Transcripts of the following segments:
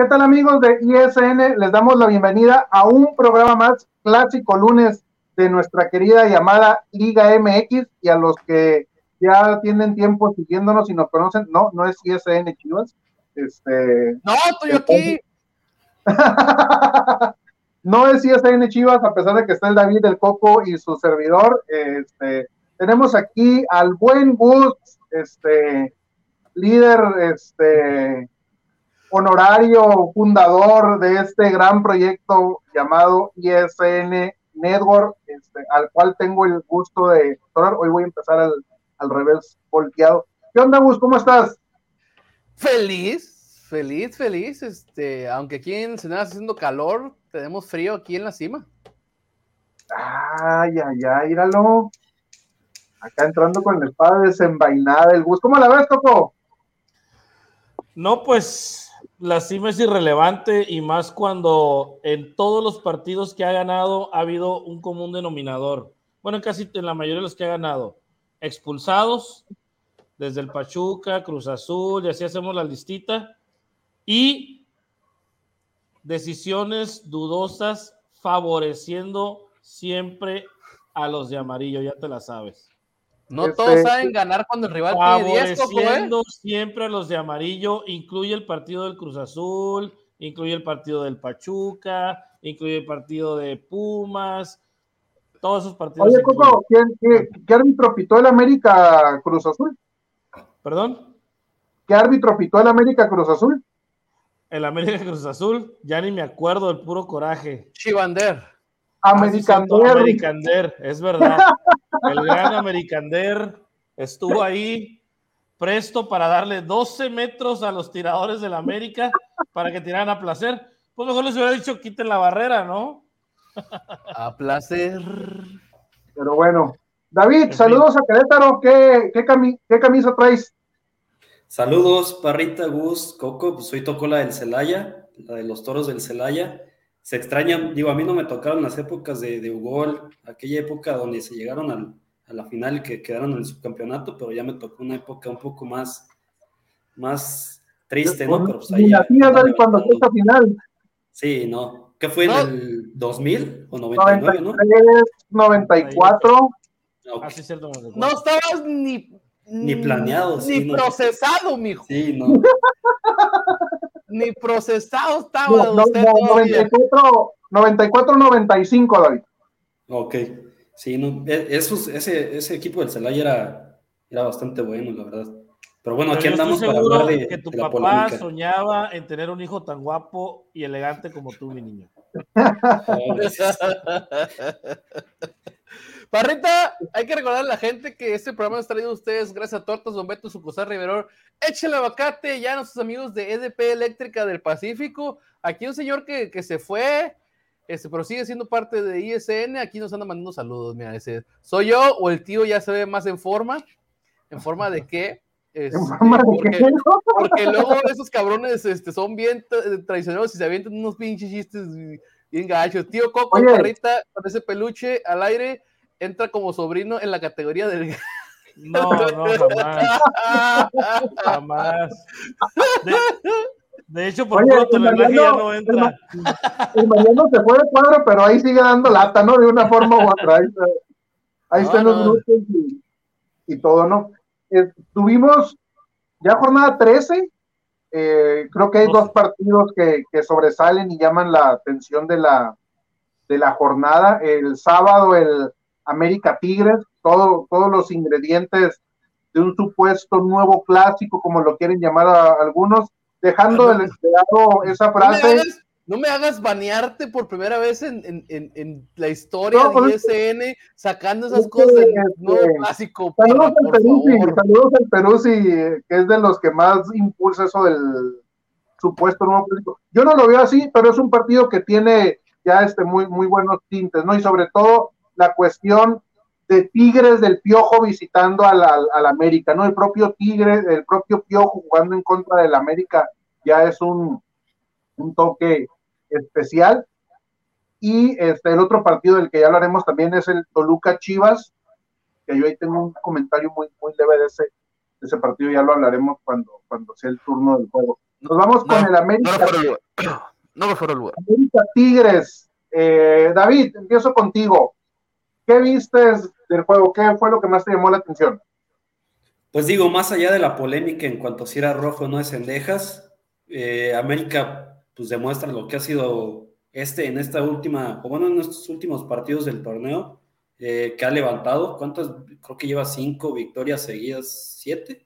¿Qué tal amigos de ISN? Les damos la bienvenida a un programa más clásico lunes de nuestra querida llamada Liga MX y a los que ya tienen tiempo siguiéndonos y nos conocen, no, no es ISN Chivas. Este, No, estoy aquí. no es ISN Chivas, a pesar de que está el David del Coco y su servidor. Este, tenemos aquí al buen Gus, este, líder, este, honorario fundador de este gran proyecto llamado ISN Network, este, al cual tengo el gusto de Hoy voy a empezar al, al revés volteado. ¿Qué onda, Gus? ¿Cómo estás? Feliz, feliz, feliz. Este, aunque aquí en Ensenada está haciendo calor, tenemos frío aquí en la cima. Ay, ay, ay, míralo. Acá entrando con la espada desenvainada, el Gus. ¿Cómo la ves, Coco? No, pues la cima es irrelevante y más cuando en todos los partidos que ha ganado ha habido un común denominador. Bueno, en casi en la mayoría de los que ha ganado. Expulsados desde el Pachuca, Cruz Azul, y así hacemos la listita. Y decisiones dudosas favoreciendo siempre a los de amarillo, ya te la sabes. No Este, todos saben ganar cuando el rival tiene 10, ¿eh? favoreciendo siempre a los de amarillo, incluye el partido del Cruz Azul, incluye el partido del Pachuca, incluye el partido de Pumas, todos esos partidos. Oye. Coco, ¿quién- qué, qué árbitro pitó el América Cruz Azul? Perdón, ¿Qué árbitro pitó el América Cruz Azul? el América Cruz Azul, ya ni me acuerdo del puro coraje. Chivander. Ah, sí, American cierto, Derby. Americander, es verdad. El gran Americander estuvo ahí presto para darle 12 metros a los tiradores del América para que tiraran a placer. Pues mejor les hubiera dicho quiten la barrera, ¿no? A placer. Pero bueno. David, saludos a Querétaro. ¿Qué, qué, cami- qué camisa traes? Saludos, Parrita, Gus, Coco, pues soy Tocola del Celaya, la de los toros del Celaya. Se extraña, digo, a mí no me tocaron las épocas de, de Ugol, aquella época donde se llegaron al- a la final y que quedaron en el subcampeonato, pero ya me tocó una época un poco más, más triste, ¿no? Pero pues ahí Ni ya- nacías, David, cuando fue esta final. Sí, ¿no? ¿Qué fue en No. el 2000 o 99, no? 93, 94. Ok. Así es cierto. me recuerdo. No estabas ni. Ni planeado, Ni sí, no. procesado, mijo. Sí, no. Ni procesado estaba No, usted no, todavía. 94, 94, 95, David. Ok, sí, no, e- esos- ese, ese equipo del Celaya era, era bastante bueno, la verdad. Pero bueno, aquí Pero yo andamos para hablar de, que tu de la papá polémica. soñaba en tener un hijo tan guapo y elegante como tú, mi niño. Parrita, hay que recordar a la gente que este programa es traído a ustedes gracias a Tortas Don Beto, Sucusar Riveror. Échale abacate ya a nuestros amigos de EDP Eléctrica del Pacífico. Aquí un señor que, que se fue, este, pero sigue siendo parte de ISN. Aquí nos anda mandando saludos. Mira, ese, ¿soy yo o el tío ya se ve más en forma? ¿En forma de qué? Este, En forma de porque- que- porque luego esos cabrones este, son bien tra- traicioneros y se avientan unos pinches chistes bien gachos. Tío Coco, Oye. Parrita, con ese peluche al aire, entra como sobrino en la categoría del. No, no, jamás. Jamás. De, De hecho, por Oye, puro ya no entra. El, Mariano se fue de cuadro, pero ahí sigue dando lata, ¿no? De una forma u otra. Ahí, están los grupos y, todo, ¿no? Eh, tuvimos ya jornada 13. Eh, creo que hay dos partidos que, que, sobresalen y llaman la atención de la, de la jornada. El sábado, el América Tigres, todo, todos los ingredientes de un supuesto nuevo clásico, como lo quieren llamar a algunos, dejando de lado esa frase. No me, hagas, banearte por primera vez en, en, en la historia de ISN, sacando esas cosas del nuevo clásico. Saludos al Perú, saludos al Perú, que es de los que más impulsa eso del supuesto nuevo clásico. Yo no lo veo así, pero es un partido que tiene ya este muy, muy buenos tintes, ¿no? Y sobre todo la cuestión de Tigres del Piojo visitando al, al, América, ¿no? El propio Tigre, el propio Piojo jugando en contra del América ya es un, un toque especial. Y este, el otro partido del que ya hablaremos también es el Toluca Chivas, que yo ahí tengo un comentario muy, muy leve de ese, de ese partido, ya lo hablaremos cuando, cuando sea el turno del juego. Nos vamos con el América. No me fuera el lugar. América Tigres. Eh, David, empiezo contigo. ¿Qué viste del juego? ¿Qué fue lo que más te llamó la atención? Pues digo, más allá de la polémica en cuanto a si era rojo o no de Cendejas, eh, América pues demuestra lo que ha sido este en esta última, o bueno, en estos últimos partidos del torneo, eh, que ha levantado. ¿Cuántas? Creo que lleva cinco victorias seguidas, siete,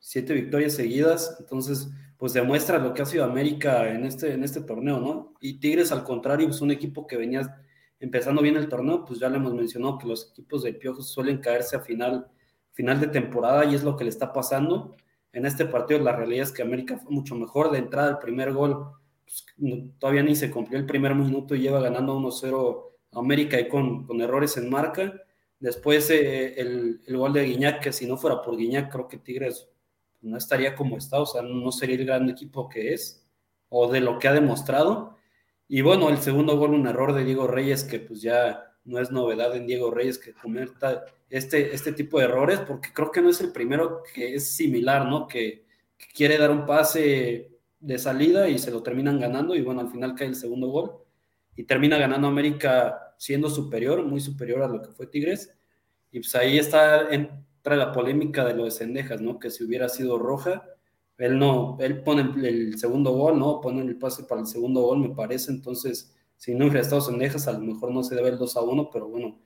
siete victorias seguidas. Entonces, pues demuestra lo que ha sido América en este, en este torneo, ¿no? Y Tigres, al contrario, es un equipo que venía empezando bien el torneo, pues ya le hemos mencionado que los equipos de Piojos suelen caerse a final, final de temporada y es lo que le está pasando. En este partido la realidad es que América fue mucho mejor de entrada, el primer gol pues, todavía ni se cumplió el primer minuto y lleva ganando 1-0 América y con, con, errores en marca. Después eh, el, el, gol de Guiñac, que si no fuera por Guiñac, creo que Tigres no estaría como está, o sea, no sería el gran equipo que es o de lo que ha demostrado. Y bueno, el segundo gol, un error de Diego Reyes, que pues ya no es novedad en Diego Reyes que cometa este, este tipo de errores, porque creo que no es el primero que es similar, ¿no? Que, quiere dar un pase de salida y se lo terminan ganando, y bueno, al final cae el segundo gol, y termina ganando América siendo superior, muy superior a lo que fue Tigres, y pues ahí está, entra la polémica de lo de Cendejas, ¿no? Que si hubiera sido roja, él no, él pone el segundo gol, ¿no? Pone el pase para el segundo gol, me parece. Entonces, si no hubiera estado Sendejas, a lo mejor no se debe el 2 a 1, pero bueno,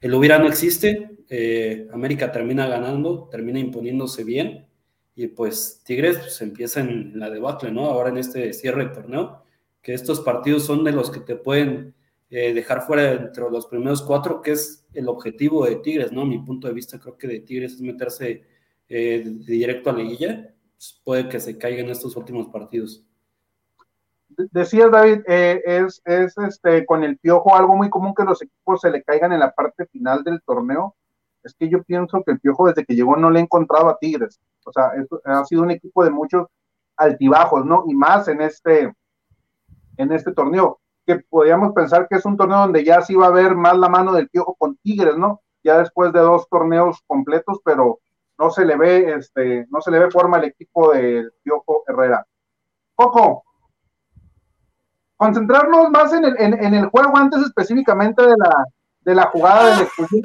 el hubiera no existe. Eh, América termina ganando, termina imponiéndose bien. Y pues Tigres pues, empieza en la debacle, ¿no? Ahora en este cierre de torneo, que estos partidos son de los que te pueden eh, dejar fuera entre los primeros cuatro, que es el objetivo de Tigres, ¿no? Mi punto de vista creo que de Tigres es meterse eh, directo a la liguilla puede que se caiga en estos últimos partidos. Decías, David, eh, es, es este, con el piojo algo muy común que los equipos se le caigan en la parte final del torneo. Es que yo pienso que el piojo desde que llegó no le ha encontrado a Tigres. O sea, ha sido un equipo de muchos altibajos, ¿no? Y más en este, en este torneo, que podríamos pensar que es un torneo donde ya sí va a haber más la mano del piojo con Tigres, ¿no? Ya después de dos torneos completos, pero no se le ve, este, no se le ve forma al equipo del Piojo Herrera. Coco, concentrarnos más en el, en, el juego antes específicamente de la, de la jugada del expulsión.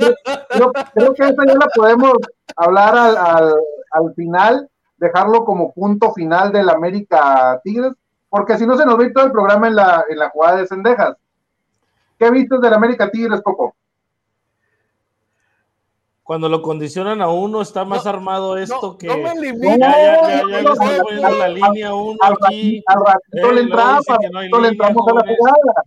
Creo, creo, que esa ya la podemos hablar al, al, al, final, dejarlo como punto final del América Tigres, porque si no se nos ve todo el programa en la, en la jugada de Cendejas. ¿Qué viste del América Tigres, Coco? Cuando lo condicionan a uno está más armado esto que no me ya, ya, ya, ya estoy poniendo la línea uno aquí. Al ratito le entramos, no le entramos a la jugada.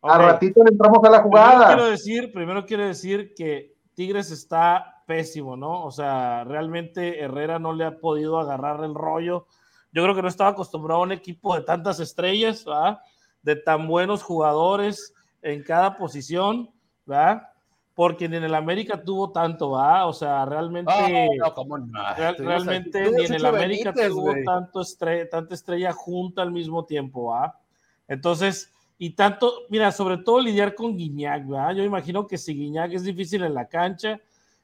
Al ratito le entramos a la jugada. Primero quiero decir, primero quiero decir que Tigres está pésimo, ¿no? O sea, realmente Herrera no le ha podido agarrar el rollo. Yo creo que no estaba acostumbrado a un equipo de tantas estrellas, ¿verdad? De tan buenos jugadores en cada posición, ¿verdad? Porque ni en el América tuvo tanto, ¿va? O sea, realmente. realmente ni en el América tuvo tanto tanta estrella junta al mismo tiempo, ¿va? Entonces, y tanto, mira, sobre todo lidiar con Guiñac, ¿va? Yo imagino que si Guiñac es difícil en la cancha,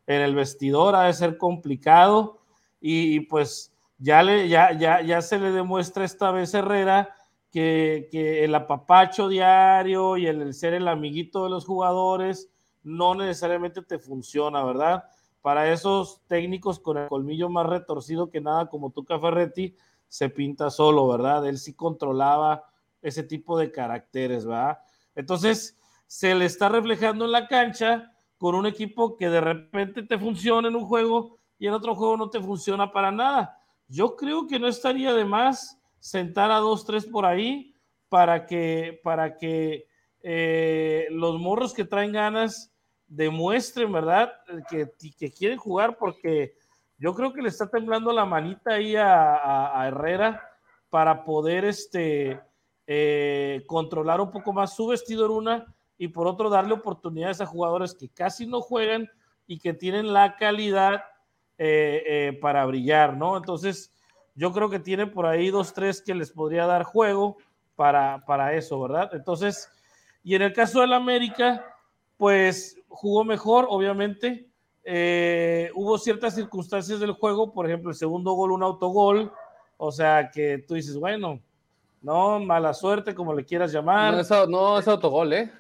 en el vestidor ha de ser complicado, y, pues ya, le, ya, ya, ya se le demuestra esta vez Herrera que, que el apapacho diario y el, el ser el amiguito de los jugadores no necesariamente te funciona, ¿verdad? Para esos técnicos con el colmillo más retorcido que nada, como Tuca Ferretti, se pinta solo, ¿verdad? Él sí controlaba ese tipo de caracteres, ¿verdad? Entonces, se le está reflejando en la cancha con un equipo que de repente te funciona en un juego y en otro juego no te funciona para nada. Yo creo que no estaría de más sentar a dos, tres por ahí para que, para que eh, los morros que traen ganas demuestren, ¿verdad? Que, que, quieren jugar porque yo creo que le está temblando la manita ahí a, Herrera para poder este, eh, controlar un poco más su vestido en una y por otro darle oportunidades a jugadores que casi no juegan y que tienen la calidad eh, eh, para brillar, ¿no? Entonces, yo creo que tiene por ahí dos, tres que les podría dar juego para, para eso, ¿verdad? Entonces, y en el caso del América, pues jugó mejor, obviamente. Eh, hubo ciertas circunstancias del juego, por ejemplo, el segundo gol, un autogol, o sea que tú dices, bueno, no, mala suerte, como le quieras llamar. No es, no es autogol, ¿eh?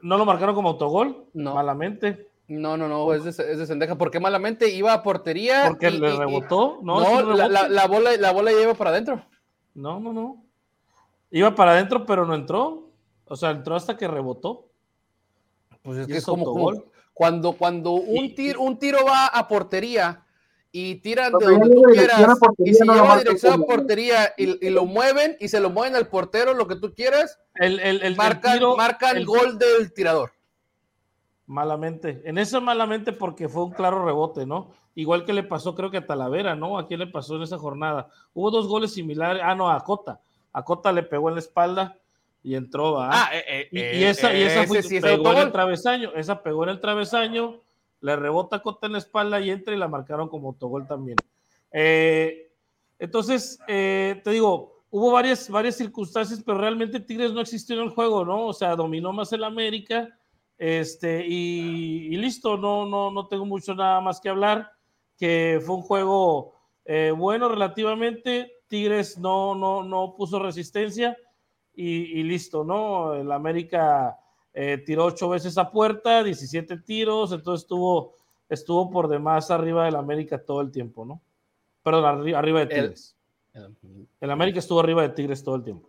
¿No lo marcaron como autogol? No. Malamente. No, no, no, es de, es de Sendeja. ¿Por qué malamente? Iba a portería. Porque y, le rebotó. y- No, la, rebote. la- la bola, la bola ya iba para adentro. No, no, no. Iba para adentro, pero no entró. O sea, entró hasta que rebotó. Pues es que es como, como cuando, cuando un, tiro, un tiro va a portería y tiran de donde tú quieras y si no lleva dirección a portería y, y lo mueven y se lo mueven al portero, lo que tú quieras, El, el, el, el marcan, tiro- marcan el- gol del tirador. Malamente. En eso malamente porque fue un claro rebote, ¿no? Igual que le pasó, creo que a Talavera, ¿no? ¿A quién le pasó en esa jornada? Hubo dos goles similares. Ah, no, a Cota. A Cota le pegó en la espalda y entró, ¿va? Ah, eh, eh, y, eh, y esa, y esa ese fue- sí pegó en el travesaño. Esa pegó en el travesaño, le rebota Cota en la espalda y entra y la marcaron como autogol también. Eh, entonces, eh, te digo, hubo varias, varias circunstancias, pero realmente Tigres no existió en el juego, ¿no? O sea, dominó más el América, este, y, y listo, no, no, no tengo mucho nada más que hablar, que fue un juego eh, bueno relativamente, Tigres no, no, no puso resistencia y, y listo, ¿no? El América eh, tiró ocho veces a puerta, 17 tiros, entonces estuvo, estuvo por demás arriba del América todo el tiempo, ¿no? Perdón, arri- arriba de El- Tigres. El América estuvo arriba de Tigres todo el tiempo.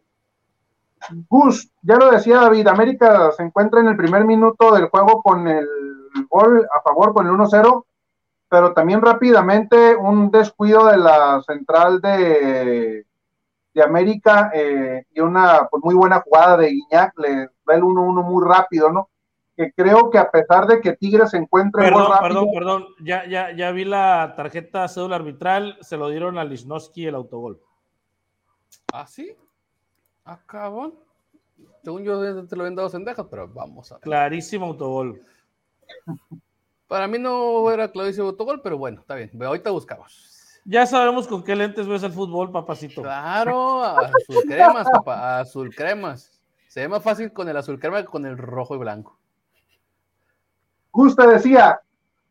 Gus, ya lo decía David, América se encuentra en el primer minuto del juego con el gol a favor, con el 1-0, pero también rápidamente un descuido de la central de, de América eh, y una pues, muy buena jugada de Guiñac, le da el 1-1 muy rápido, ¿no? Que creo que a pesar de que Tigres se encuentre Perdón, muy rápido, perdón, perdón. Ya, ya, ya vi la tarjeta cédula arbitral, se lo dieron a Lisnowski el autogol. ¿Ah, sí? Ah, cabrón. Según yo te lo habían dado Sendejas, pero vamos a ver. Clarísimo autogol. Para mí no era clarísimo autogol, pero bueno, está bien. Ahorita buscamos. Ya sabemos con qué lentes ves el fútbol, papacito. Claro, azul cremas, papá, azul cremas. Se ve más fácil con el azul crema que con el rojo y blanco. Gus te decía,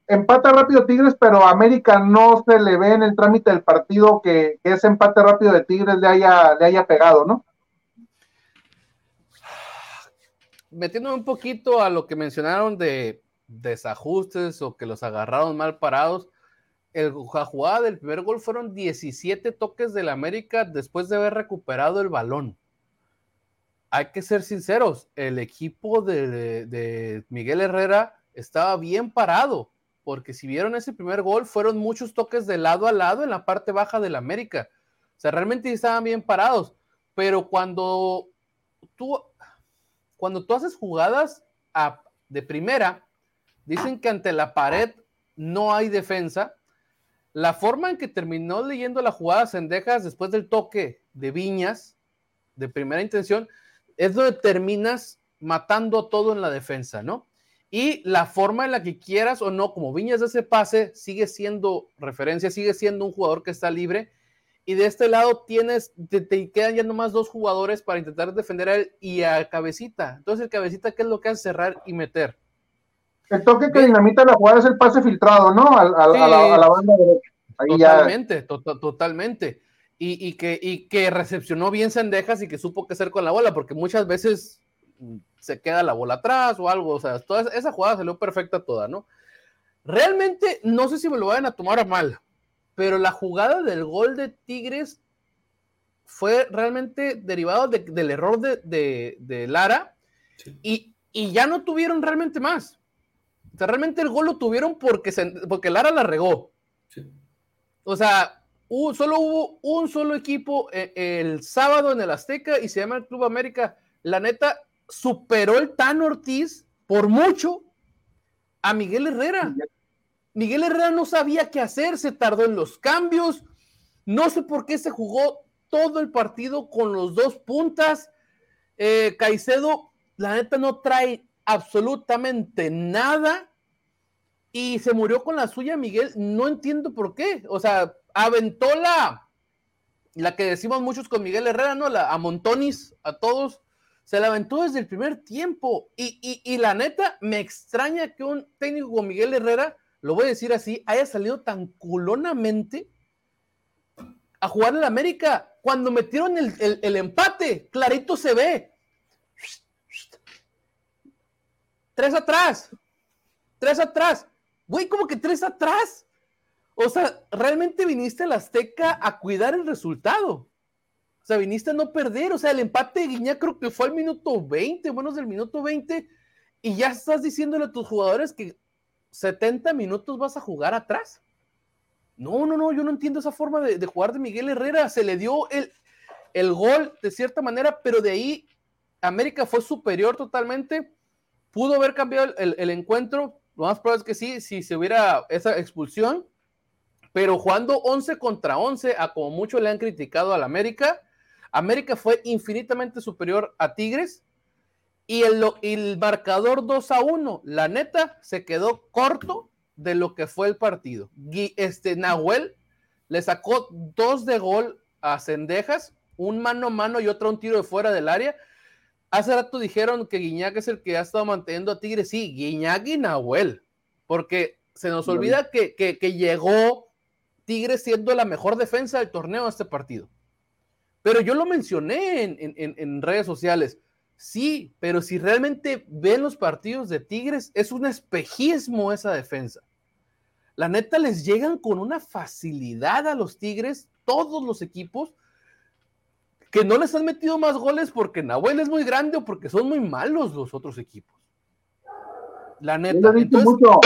empata rápido Tigres, pero a América no se le ve en el trámite del partido que, que ese empate rápido de Tigres le haya, le haya pegado, ¿no? Metiéndome un poquito a lo que mencionaron de desajustes o que los agarraron mal parados, el, la del primer gol fueron 17 toques del América después de haber recuperado el balón. Hay que ser sinceros, el equipo de Miguel Herrera estaba bien parado, porque si vieron ese primer gol, fueron muchos toques de lado a lado en la parte baja del América. O sea, realmente estaban bien parados, pero cuando tú, cuando tú haces jugadas a- de primera, dicen que ante la pared no hay defensa. La forma en que terminó leyendo la jugada Sendejas después del toque de Viñas, de primera intención, es donde terminas matando todo en la defensa, ¿no? Y la forma en la que quieras o no, como Viñas de ese pase, sigue siendo referencia, sigue siendo un jugador que está libre. Y de este lado tienes, te, quedan ya nomás dos jugadores para intentar defender a él y a Cabecita. Entonces el Cabecita, ¿qué es lo que hace? Cerrar y meter. El toque que dinamita la jugada es el pase filtrado, ¿no? A, la, Sí. a la banda derecha. Ahí ya, Totalmente, to- to- totalmente. Y, y que, y que recepcionó bien Sendejas y que supo qué hacer con la bola, porque muchas veces se queda la bola atrás o algo. O sea, toda esa- esa jugada salió perfecta toda, ¿no? Realmente, no sé si me lo vayan a tomar a mal, pero la jugada del gol de Tigres fue realmente derivado de- del error de, de- de Lara Sí. y, y ya no tuvieron realmente más. O sea, realmente el gol lo tuvieron porque, se- porque Lara la regó. Sí. O sea, hubo- solo hubo un solo equipo eh, el sábado en el Azteca y se llama el Club América. La neta, superó el Tan Ortiz por mucho a Miguel Herrera. Miguel Herrera no sabía qué hacer, se tardó en los cambios. No sé por qué se jugó todo el partido con los dos puntas. Eh, Caicedo, la neta, no trae absolutamente nada y se murió con la suya Miguel. No entiendo por qué. O sea, aventó la, la que decimos muchos con Miguel Herrera, ¿no? La, a Montonis, a todos. Se la aventó desde el primer tiempo. Y, y, la neta, me extraña que un técnico como Miguel Herrera, lo voy a decir así, haya salido tan culonamente a jugar en la América. Cuando metieron el, el- el empate, clarito se ve. Tres atrás. Tres atrás. Güey, como que tres atrás. O sea, realmente viniste al Azteca a cuidar el resultado. O sea, viniste a no perder. O sea, el empate de Guiñac creo que fue al minuto 20, buenos del minuto 20. Y ya estás diciéndole a tus jugadores que 70 minutos vas a jugar atrás. No, no, no, yo no entiendo esa forma de, de jugar de Miguel Herrera. Se le dio el, el gol de cierta manera, pero de ahí América fue superior totalmente. Pudo haber cambiado el, encuentro. Lo más probable es que sí, si se hubiera esa expulsión. Pero jugando 11 contra 11, a como mucho le han criticado al América, América fue infinitamente superior a Tigres. Y el, el marcador 2 a 1, la neta, se quedó corto de lo que fue el partido. Este Nahuel le sacó dos de gol a Cendejas, un mano a mano y otro un tiro de fuera del área. Hace rato dijeron que Guiñac es el que ha estado manteniendo a Tigres. Sí, Guiñac y Nahuel, porque se nos olvida que, que- que llegó Tigres siendo la mejor defensa del torneo a este partido. Pero yo lo mencioné en, en- en- en redes sociales. Sí, pero si realmente ven los partidos de Tigres, es un espejismo esa defensa. La neta les llegan con una facilidad a los Tigres, todos los equipos, que no les han metido más goles porque Nahuel es muy grande o porque son muy malos los otros equipos. La neta. Entonces, mucho,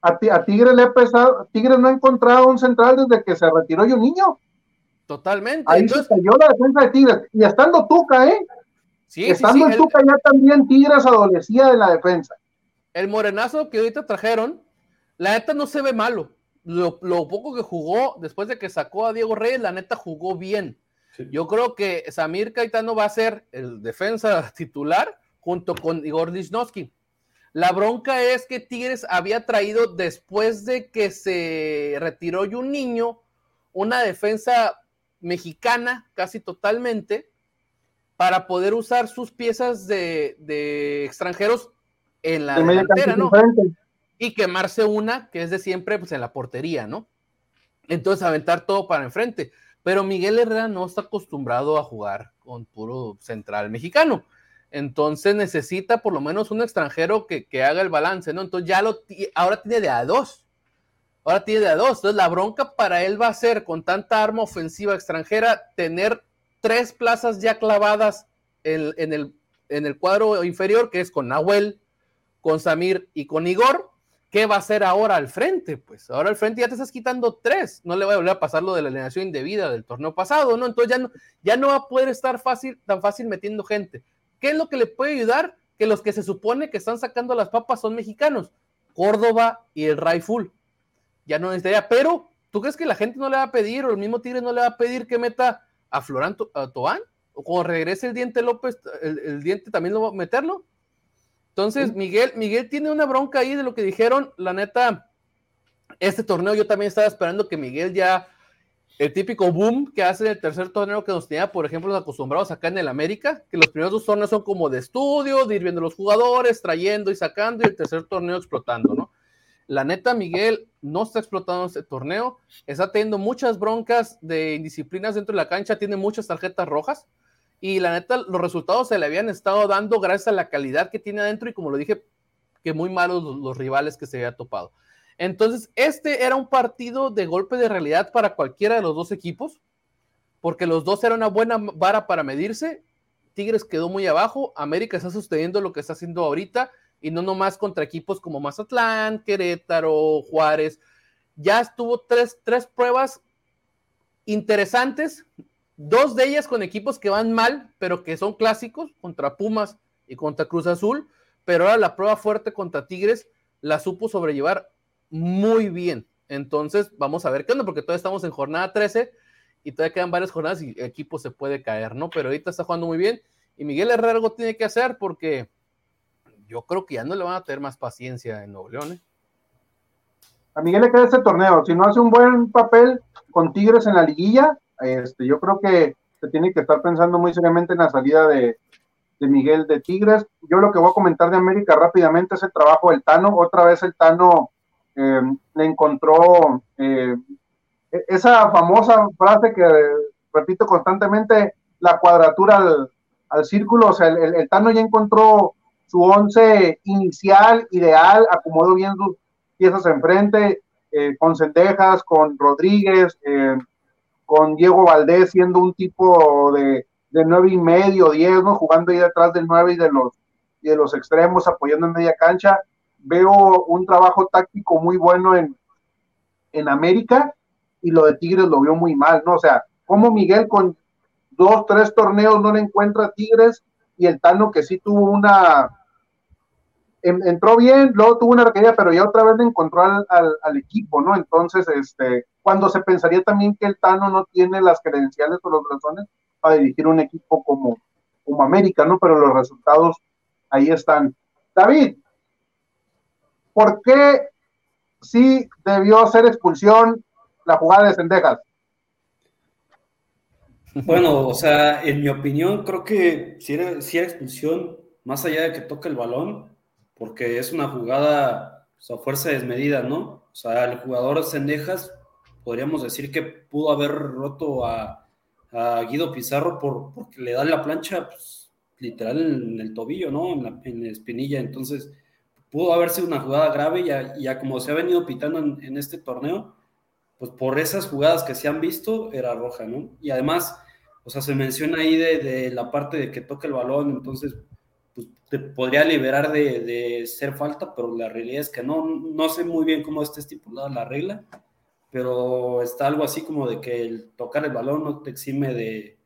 a, a Tigres le he pesado, Tigres no ha encontrado un central desde que se retiró yo niño. totalmente. Ahí Entonces, se cayó la defensa de Tigres. Y estando Tuca, ¿eh? sí, sí, estando sí, en el- Tuca ya también Tigres adolecía de la defensa. el morenazo que ahorita trajeron, la neta no se ve malo. Lo, lo poco que jugó después de que sacó a Diego Reyes, la neta jugó bien. Sí. Yo creo que Samir Caetano va a ser el defensa titular junto con Igor Lichnowsky. La bronca es que Tigres había traído después de que se retiró un niño una defensa mexicana casi totalmente para poder usar sus piezas de, de extranjeros en la delantera, ¿no? y quemarse una que es de siempre pues en la portería, ¿no? Entonces aventar todo para enfrente. Pero Miguel Herrera no está acostumbrado a jugar con puro central mexicano. Entonces necesita por lo menos un extranjero que, que haga el balance, ¿no? Entonces ya lo ahora tiene de a dos. Ahora tiene de a dos. Entonces la bronca para él va a ser con tanta arma ofensiva extranjera tener tres plazas ya clavadas en, en el, en el cuadro inferior, que es con Nahuel, con Samir y con Igor. ¿Qué va a hacer ahora al frente? Pues ahora al frente ya te estás quitando tres. No le va a volver a pasar lo de la alineación indebida del torneo pasado, ¿no? Entonces ya no, ya no va a poder estar fácil, tan fácil metiendo gente. ¿Qué es lo que le puede ayudar? Que los que se supone que están sacando las papas son mexicanos. Córdoba y el Raiful. Ya no necesitaría. Pero, ¿tú crees que la gente no le va a pedir, o el mismo Tigres no le va a pedir que meta a Florán a Tobán? O cuando regrese el diente López, el, el diente también lo va a meterlo. Entonces, Miguel, Miguel tiene una bronca ahí de lo que dijeron. La neta, este torneo yo también estaba esperando que Miguel ya, el típico boom que hace en el tercer torneo que nos tenía, por ejemplo, los acostumbrados acá en el América, que los primeros dos torneos son como de estudio, de ir viendo los jugadores, trayendo y sacando, y el tercer torneo explotando, ¿no? La neta, Miguel no está explotando este torneo, está teniendo muchas broncas de indisciplinas dentro de la cancha, tiene muchas tarjetas rojas y la neta, los resultados se le habían estado dando gracias a la calidad que tiene adentro y como lo dije, que muy malos los, rivales que se había topado. Entonces, este era un partido de golpe de realidad para cualquiera de los dos equipos, porque los dos eran una buena vara para medirse. Tigres quedó muy abajo, América está sosteniendo lo que está haciendo ahorita y no nomás contra equipos como Mazatlán, Querétaro, Juárez. Ya estuvo tres, tres pruebas interesantes, dos de ellas con equipos que van mal, pero que son clásicos, contra Pumas y contra Cruz Azul, pero ahora la prueba fuerte contra Tigres la supo sobrellevar muy bien. Entonces, vamos a ver qué onda, porque todavía estamos en jornada 13 y todavía quedan varias jornadas y el equipo se puede caer, ¿no? Pero ahorita está jugando muy bien y Miguel Herrera algo tiene que hacer porque yo creo que ya no le van a tener más paciencia en Nuevo León. ¿eh? A Miguel le queda este torneo. Si no hace un buen papel con Tigres en la liguilla, este, yo creo que se tiene que estar pensando muy seriamente en la salida de, Miguel de Tigres. Yo lo que voy a comentar de América rápidamente es el trabajo del Tano. Otra vez el Tano eh, le encontró eh, e-, esa famosa frase que repito constantemente, la cuadratura al, círculo. O sea, el, el Tano ya encontró su once inicial, ideal, acomodó bien sus piezas enfrente, eh, con Cendejas, con Rodríguez, eh, con Diego Valdés siendo un tipo de, de nueve y medio, diez, ¿no? Jugando ahí detrás del nueve y de los, y de los extremos, apoyando en media cancha. Veo un trabajo táctico muy bueno en, en América y lo de Tigres lo vio muy mal, ¿no? O sea, como Miguel con dos, tres torneos no le encuentra Tigres y el Tano que sí tuvo una, entró bien, luego tuvo una recaída, pero ya otra vez le encontró al, equipo, ¿no? Entonces, este, cuando se pensaría también que el Tano no tiene las credenciales o los razones para dirigir un equipo como, como América, ¿no? Pero los resultados ahí están. David, ¿por qué sí debió ser expulsión la jugada de Cendejas? Bueno, o sea, en mi opinión, creo que si era, si era expulsión, más allá de que toque el balón, porque es una jugada a fuerza desmedida, ¿no? O sea, el jugador Cendejas, podríamos decir que pudo haber roto a, Guido Pizarro por, porque le da la plancha, pues, literal en el tobillo, ¿no? En la, espinilla. Entonces, pudo haber sido una jugada grave y ya, como se ha venido pitando en, este torneo, pues por esas jugadas que se han visto, era roja, ¿no? Y además, o sea, se menciona ahí de la parte de que toca el balón, entonces pues, te podría liberar de, ser falta, pero la realidad es que no, no sé muy bien cómo está estipulada la regla, pero está algo así como de que el tocar el balón no te exime de,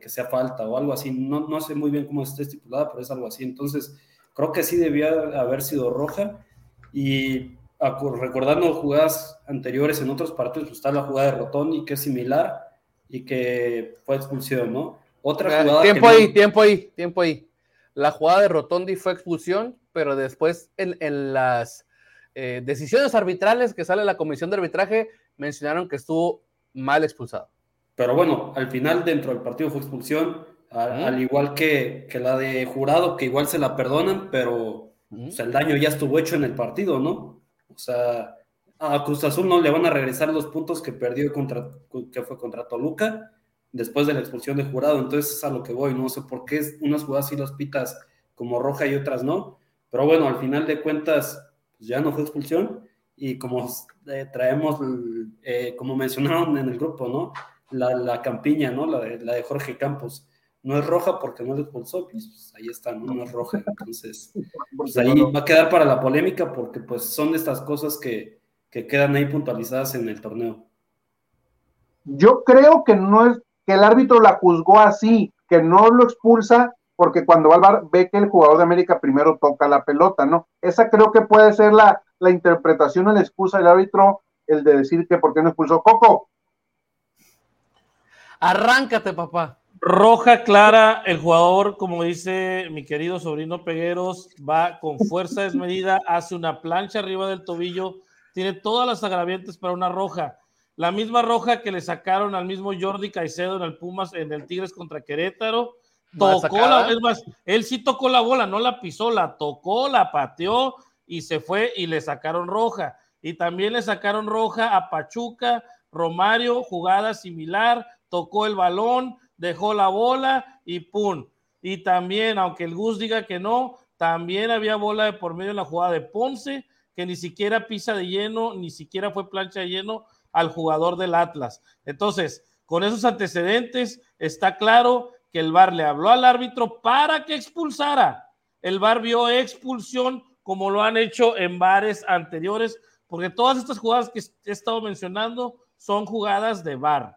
que sea falta o algo así, no, no sé muy bien cómo está estipulada, pero es algo así, entonces creo que sí debía haber sido roja y recordando jugadas anteriores en otros partidos, pues está la jugada de Rotondi que es similar y que fue expulsión, ¿no? Otra ah, jugada. Tiempo ahí, tiempo ahí, tiempo ahí. La jugada de Rotondi fue expulsión, pero después en, las eh, decisiones arbitrales que sale la comisión de arbitraje mencionaron que estuvo mal expulsado. Pero bueno, al final dentro del partido fue expulsión, al, igual que, la de jurado, que igual se la perdonan, pero el daño ya estuvo hecho en el partido, ¿no? O sea, a Cruz Azul no le van a regresar los puntos que perdió contra, que fue contra Toluca después de la expulsión de jurado. Entonces es a lo que voy, no sé por qué unas jugadas sí las pitas como roja y otras no. Pero bueno, al final de cuentas, pues ya no fue expulsión. Y como eh, traemos, eh, como mencionaron en el grupo, ¿no? La, campiña, ¿no? La de, la de Jorge Campos. No es roja porque no le expulsó, pues ahí está, ¿no? es roja. Entonces, pues ahí va a quedar para la polémica porque pues son de estas cosas que, que quedan ahí puntualizadas en el torneo. Yo creo que no es que el árbitro la juzgó así, que no lo expulsa porque cuando va al bar ve que el jugador de América primero toca la pelota, ¿no? Esa creo que puede ser la, la interpretación o la excusa del árbitro, el de decir que por qué no expulsó Coco. Arráncate, papá. Roja clara, el jugador, como dice mi querido sobrino Pegueros, va con fuerza desmedida, hace una plancha arriba del tobillo, tiene todas las agraviantes para una roja. La misma roja que le sacaron al mismo Jordi Caicedo en el Pumas, en el Tigres contra Querétaro. Tocó la, es más, él sí tocó la bola, no la pisó, la tocó, la pateó y se fue y le sacaron roja. Y también le sacaron roja a Pachuca, Romario, jugada similar, tocó el balón, dejó la bola y ¡pum! Y también, aunque el Gus diga que no, también había bola de por medio en la jugada de Ponce, que ni siquiera pisa de lleno, ni siquiera fue plancha de lleno al jugador del Atlas. Entonces, con esos antecedentes, está claro que el VAR le habló al árbitro para que expulsara. El VAR vio expulsión como lo han hecho en bares anteriores, porque todas estas jugadas que he estado mencionando son jugadas de VAR.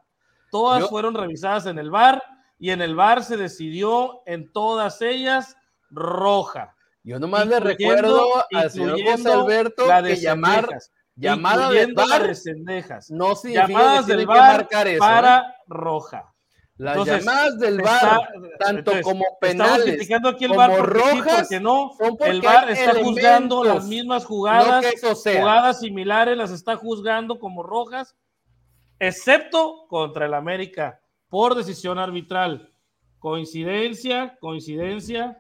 Todas Yo- fueron revisadas en el VAR y en el VAR se decidió en todas ellas roja. Yo nomás le recuerdo al señor José Alberto la de que llamar llamada de incluyendo la VAR de Cendejas. no significa Llamadas que del que marcar eso. ¿eh? para roja. Las Entonces, llamadas del Está- VAR, tanto entonces, como Estamos penales, criticando aquí el como VAR porque sí, rojas, porque no. son porque El hay está juzgando las mismas jugadas, que eso sea. jugadas similares las está juzgando como rojas, excepto contra el América por decisión arbitral. Coincidencia, coincidencia.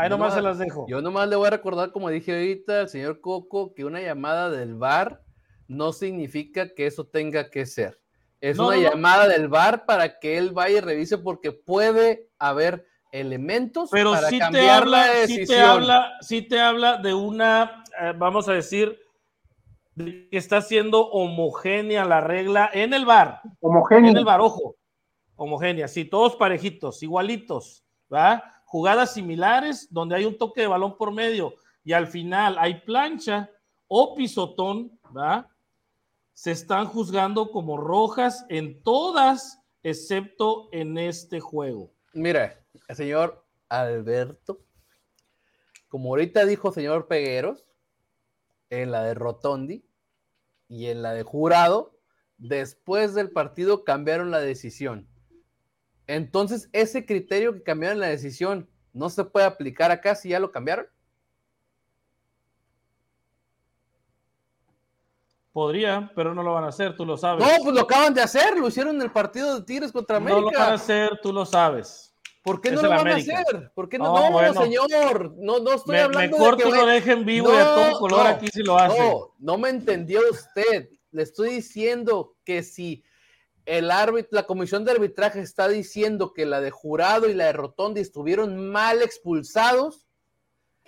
Ahí Yo nomás nomás- se las dejo. Yo nomás le voy a recordar, como dije ahorita al señor Coco, que una llamada del VAR no significa que eso tenga que ser. Es No, una no, no. llamada del VAR para que él vaya y revise porque puede haber elementos Pero para sí te cambiar habla, la sí te habla, sí te habla de una, eh, vamos a decir, de que está siendo homogénea la regla en el VAR. En Homogéneo. el bar, ojo. Homogénea, sí, todos parejitos, igualitos, ¿va? Jugadas similares donde hay un toque de balón por medio y al final hay plancha o pisotón. Se están juzgando como rojas en todas, excepto en este juego. Mira, el señor Alberto, como ahorita dijo señor Pegueros, en la de Rotondi y en la de Jurado, después del partido cambiaron la decisión. Entonces, ese criterio que cambiaron la decisión no se puede aplicar acá si ya lo cambiaron. Podría, pero no lo van a hacer, tú lo sabes. No, pues lo acaban de hacer, lo hicieron en el partido de Tigres contra No lo van a América. hacer, tú lo sabes. ¿Por qué es no lo van América. a hacer? ¿Por qué no? No, No, bueno. señor, no, no estoy Me, hablando mejor de que tú lo vaya- dejes en vivo y a todo color no, aquí si lo hace. No, no me entendió usted. Le estoy diciendo que si el árbitro, la comisión de arbitraje está diciendo que la de jurado y la de Rotondi estuvieron mal expulsados,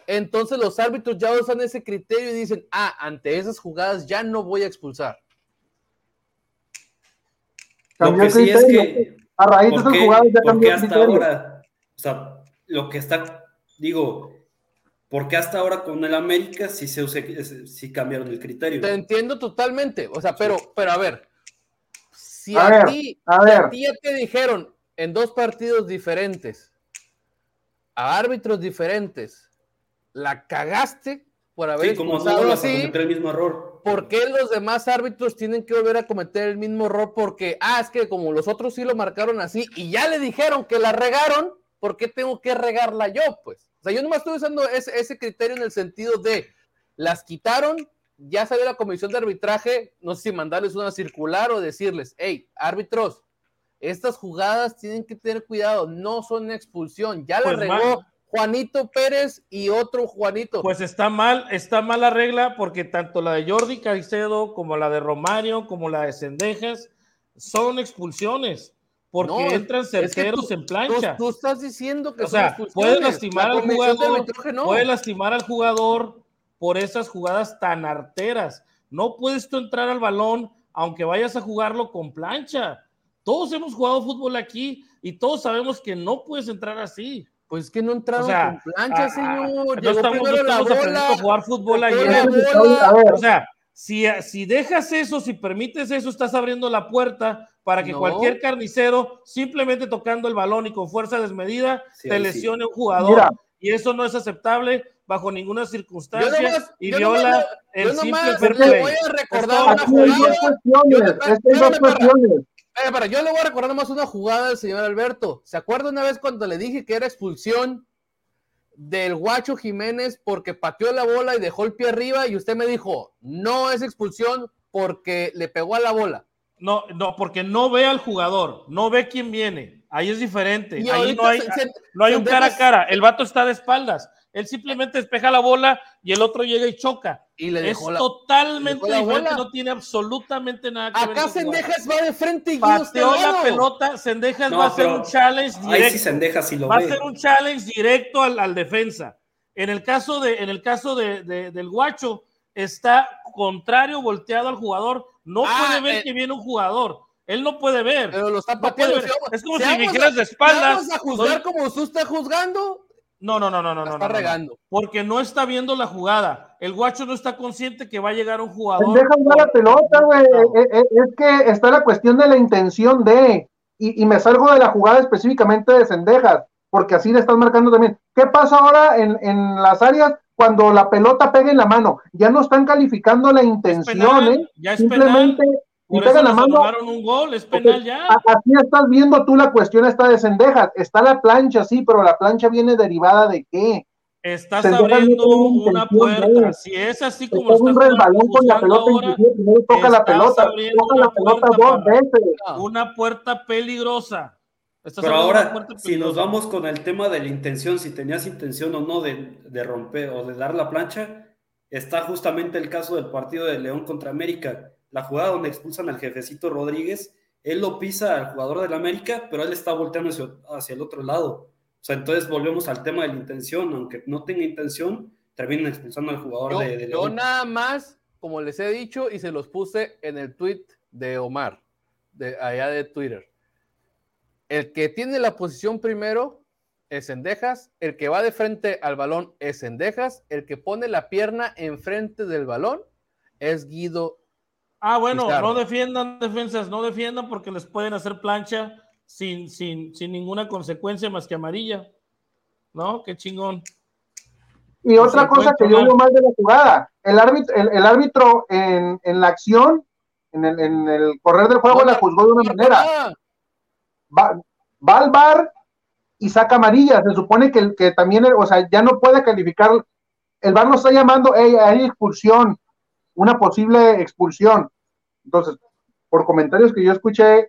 entonces los árbitros ya usan ese criterio y dicen, ah, ante esas jugadas ya no voy a expulsar. Lo que sí es que A raíz de ¿Por esas jugadas ya cambió el hasta criterio. ahora? O sea, lo que está, digo, ¿por qué hasta ahora con el América sí se sí cambiaron el criterio? Te entiendo totalmente, o sea, pero, pero a ver, si A a, ver, ti, a si ver. a ti ya te dijeron en dos partidos diferentes, a árbitros diferentes, la cagaste por haber Sí, como así, cometer el mismo error. ¿por qué los demás árbitros tienen que volver a cometer el mismo error? Porque, ah, es que como los otros sí lo marcaron así y ya le dijeron que la regaron, ¿por qué tengo que regarla yo? Pues, o sea, yo nomás estoy usando ese, ese criterio en el sentido de las quitaron, ya salió la comisión de arbitraje, no sé si mandarles una circular o decirles, hey, árbitros, estas jugadas tienen que tener cuidado, no son expulsión, ya Pues, la regó man. Juanito Pérez y otro Juanito. Pues está mal, está mal la regla porque tanto la de Jordi Caicedo como la de Romario, como la de Cendejas, son expulsiones porque No, entran es que certeros tú- en plancha. Tú, tú estás diciendo que O son sea, expulsiones. puede lastimar La al jugador, no. puede lastimar al jugador por esas jugadas tan arteras. No puedes tú entrar al balón aunque vayas a jugarlo con plancha. Todos hemos jugado fútbol aquí y todos sabemos que no puedes entrar así. Pues es que no entraron O sea, con plancha, señor. no estamos, no la aprendiendo bola. a jugar fútbol ayer. O sea, si, si dejas eso, si permites eso, estás abriendo la puerta para que No. cualquier carnicero, simplemente tocando el balón y con fuerza desmedida, Sí, te sí. lesione un jugador. Mira. Y eso no es aceptable bajo ninguna circunstancia Yo nomás- y viola nomás- el Yo simple nomás fair le play. voy a recordar una jugada. cuestiones. Yo- espérame, para. le voy a recordar nomás una jugada del señor Alberto. ¿Se acuerda una vez cuando le dije que era expulsión del Guacho Jiménez porque pateó la bola y dejó el pie arriba y usted me dijo, no es expulsión porque le pegó a la bola? No, no, porque no ve al jugador, no ve quién viene. Ahí es diferente. Y Ahí no hay, se- no hay un cara a cara. El vato está de espaldas. Él simplemente despeja la bola y el otro llega y choca. Y le Es la... totalmente le dejó la diferente, bola. no tiene absolutamente nada que ver. Acá con jugar. Sendejas va de frente y está Pateó la lado. pelota, Sendejas No, va a hacer un challenge Ahí directo. sí se endeja si lo va a ser un challenge directo al, al defensa. En el caso, de, en el caso de, de- del guacho, está contrario, volteado al jugador. No Ah, puede ver eh. que viene un jugador. Él no puede ver. Pero lo está pateando. ver. Es como si me dijeras de espaldas. Vamos a juzgar soy- como tú estás juzgando. No, no, no, no, no, la no. está no, no. regando. Porque no está viendo la jugada. El guacho no está consciente que va a llegar un jugador. Deja jugar la pelota, güey. No. Eh, eh, Es que está la cuestión de la intención de. Y, y me salgo de la jugada específicamente de Sendejas, porque así le están marcando también. ¿Qué pasa ahora en, en las áreas cuando la pelota pega en la mano? Ya no están calificando la Es intención, penal, ¿eh? ya es. Simplemente, si Por pega eso en la mano, un gol, es penal ya. a- así estás viendo tú la cuestión esta de Sendejas. Está la plancha, sí, pero la plancha viene derivada de qué? Estás Sendejas abriendo una intención puerta. Si es así como pega está un resbalón con la pelota, ahora, toca la estás pelota, abriendo toca una la pelota dos veces. Una puerta peligrosa. Estás Pero ahora, si nos vamos con el tema de la intención, si tenías intención o no de, de romper o de dar la plancha, está justamente el caso del partido de León contra América. La jugada donde expulsan al jefecito Rodríguez, él lo pisa al jugador del América, pero él está volteando hacia, hacia el otro lado. O sea, entonces volvemos al tema de la intención. Aunque no tenga intención, terminan expulsando al jugador Yo, de, de yo nada más, como les he dicho, y se los puse en el tweet de Omar, de allá de Twitter. El que tiene la posición primero es Sendejas, el que va de frente al balón es Sendejas, el que pone la pierna enfrente del balón es Guido. Ah, bueno, Pizarro. no defiendan defensas, no defiendan porque les pueden hacer plancha sin, sin, sin ninguna consecuencia más que amarilla. ¿No? Qué chingón. Y otra se cosa que yo veo mal de la jugada, el árbitro, el, el árbitro en, en la acción, en el, en el correr del juego, No la juzgó de una no manera. Va, va al bar y saca amarilla. Se supone que, que también, o sea, ya no puede calificar. El bar lo está llamando, hey, hay expulsión, una posible expulsión. Entonces, por comentarios que yo escuché,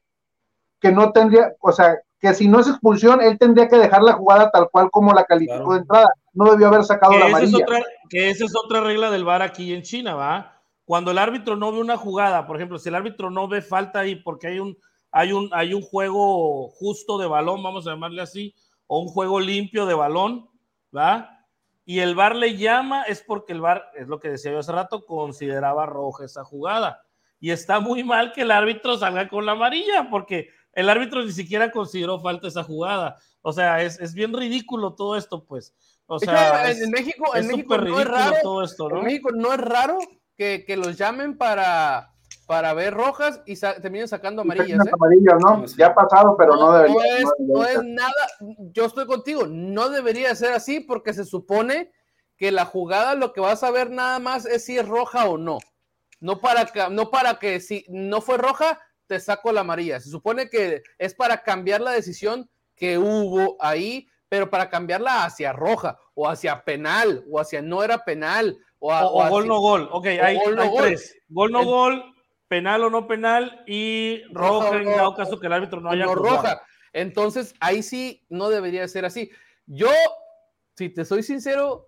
que no tendría, o sea, que si no es expulsión, él tendría que dejar la jugada tal cual como la calificó Claro. de entrada. No debió haber sacado Que la esa, es amarilla. otra, que esa es otra regla del VAR aquí en China, ¿va? Cuando el árbitro no ve una jugada, por ejemplo, si el árbitro no ve falta ahí porque hay un, hay un, hay un juego justo de balón, vamos a llamarle así, o un juego limpio de balón, ¿va? Y el VAR le llama, es porque el VAR, es lo que decía yo hace rato, consideraba roja esa jugada. Y está muy mal que el árbitro salga con la amarilla, porque el árbitro ni siquiera consideró falta esa jugada. O sea, es, es bien ridículo todo esto, pues. O sea, en, es- en México, en México no es raro. todo esto, ¿no? En México no es raro que, que los llamen para, para ver rojas y sa- terminen sacando amarillas. Las ¿eh? amarillas, ¿no? Ya ha pasado, pero no, debería. no es, no es ser. nada, yo estoy contigo, no debería ser así porque se supone que la jugada lo que vas a ver nada más es si es roja o no. No para que, no para que si no fue roja, te saco la amarilla. Se supone que es para cambiar la decisión que hubo ahí, pero para cambiarla hacia roja o hacia penal o hacia no era penal o, a- O, o o gol hacia- no gol. Ok, hay, gol, no hay tres. Gol no El- gol, penal o no penal y Roja roja en dado caso que el árbitro no haya no roja. Entonces, ahí sí no debería ser así. Yo, si te soy sincero,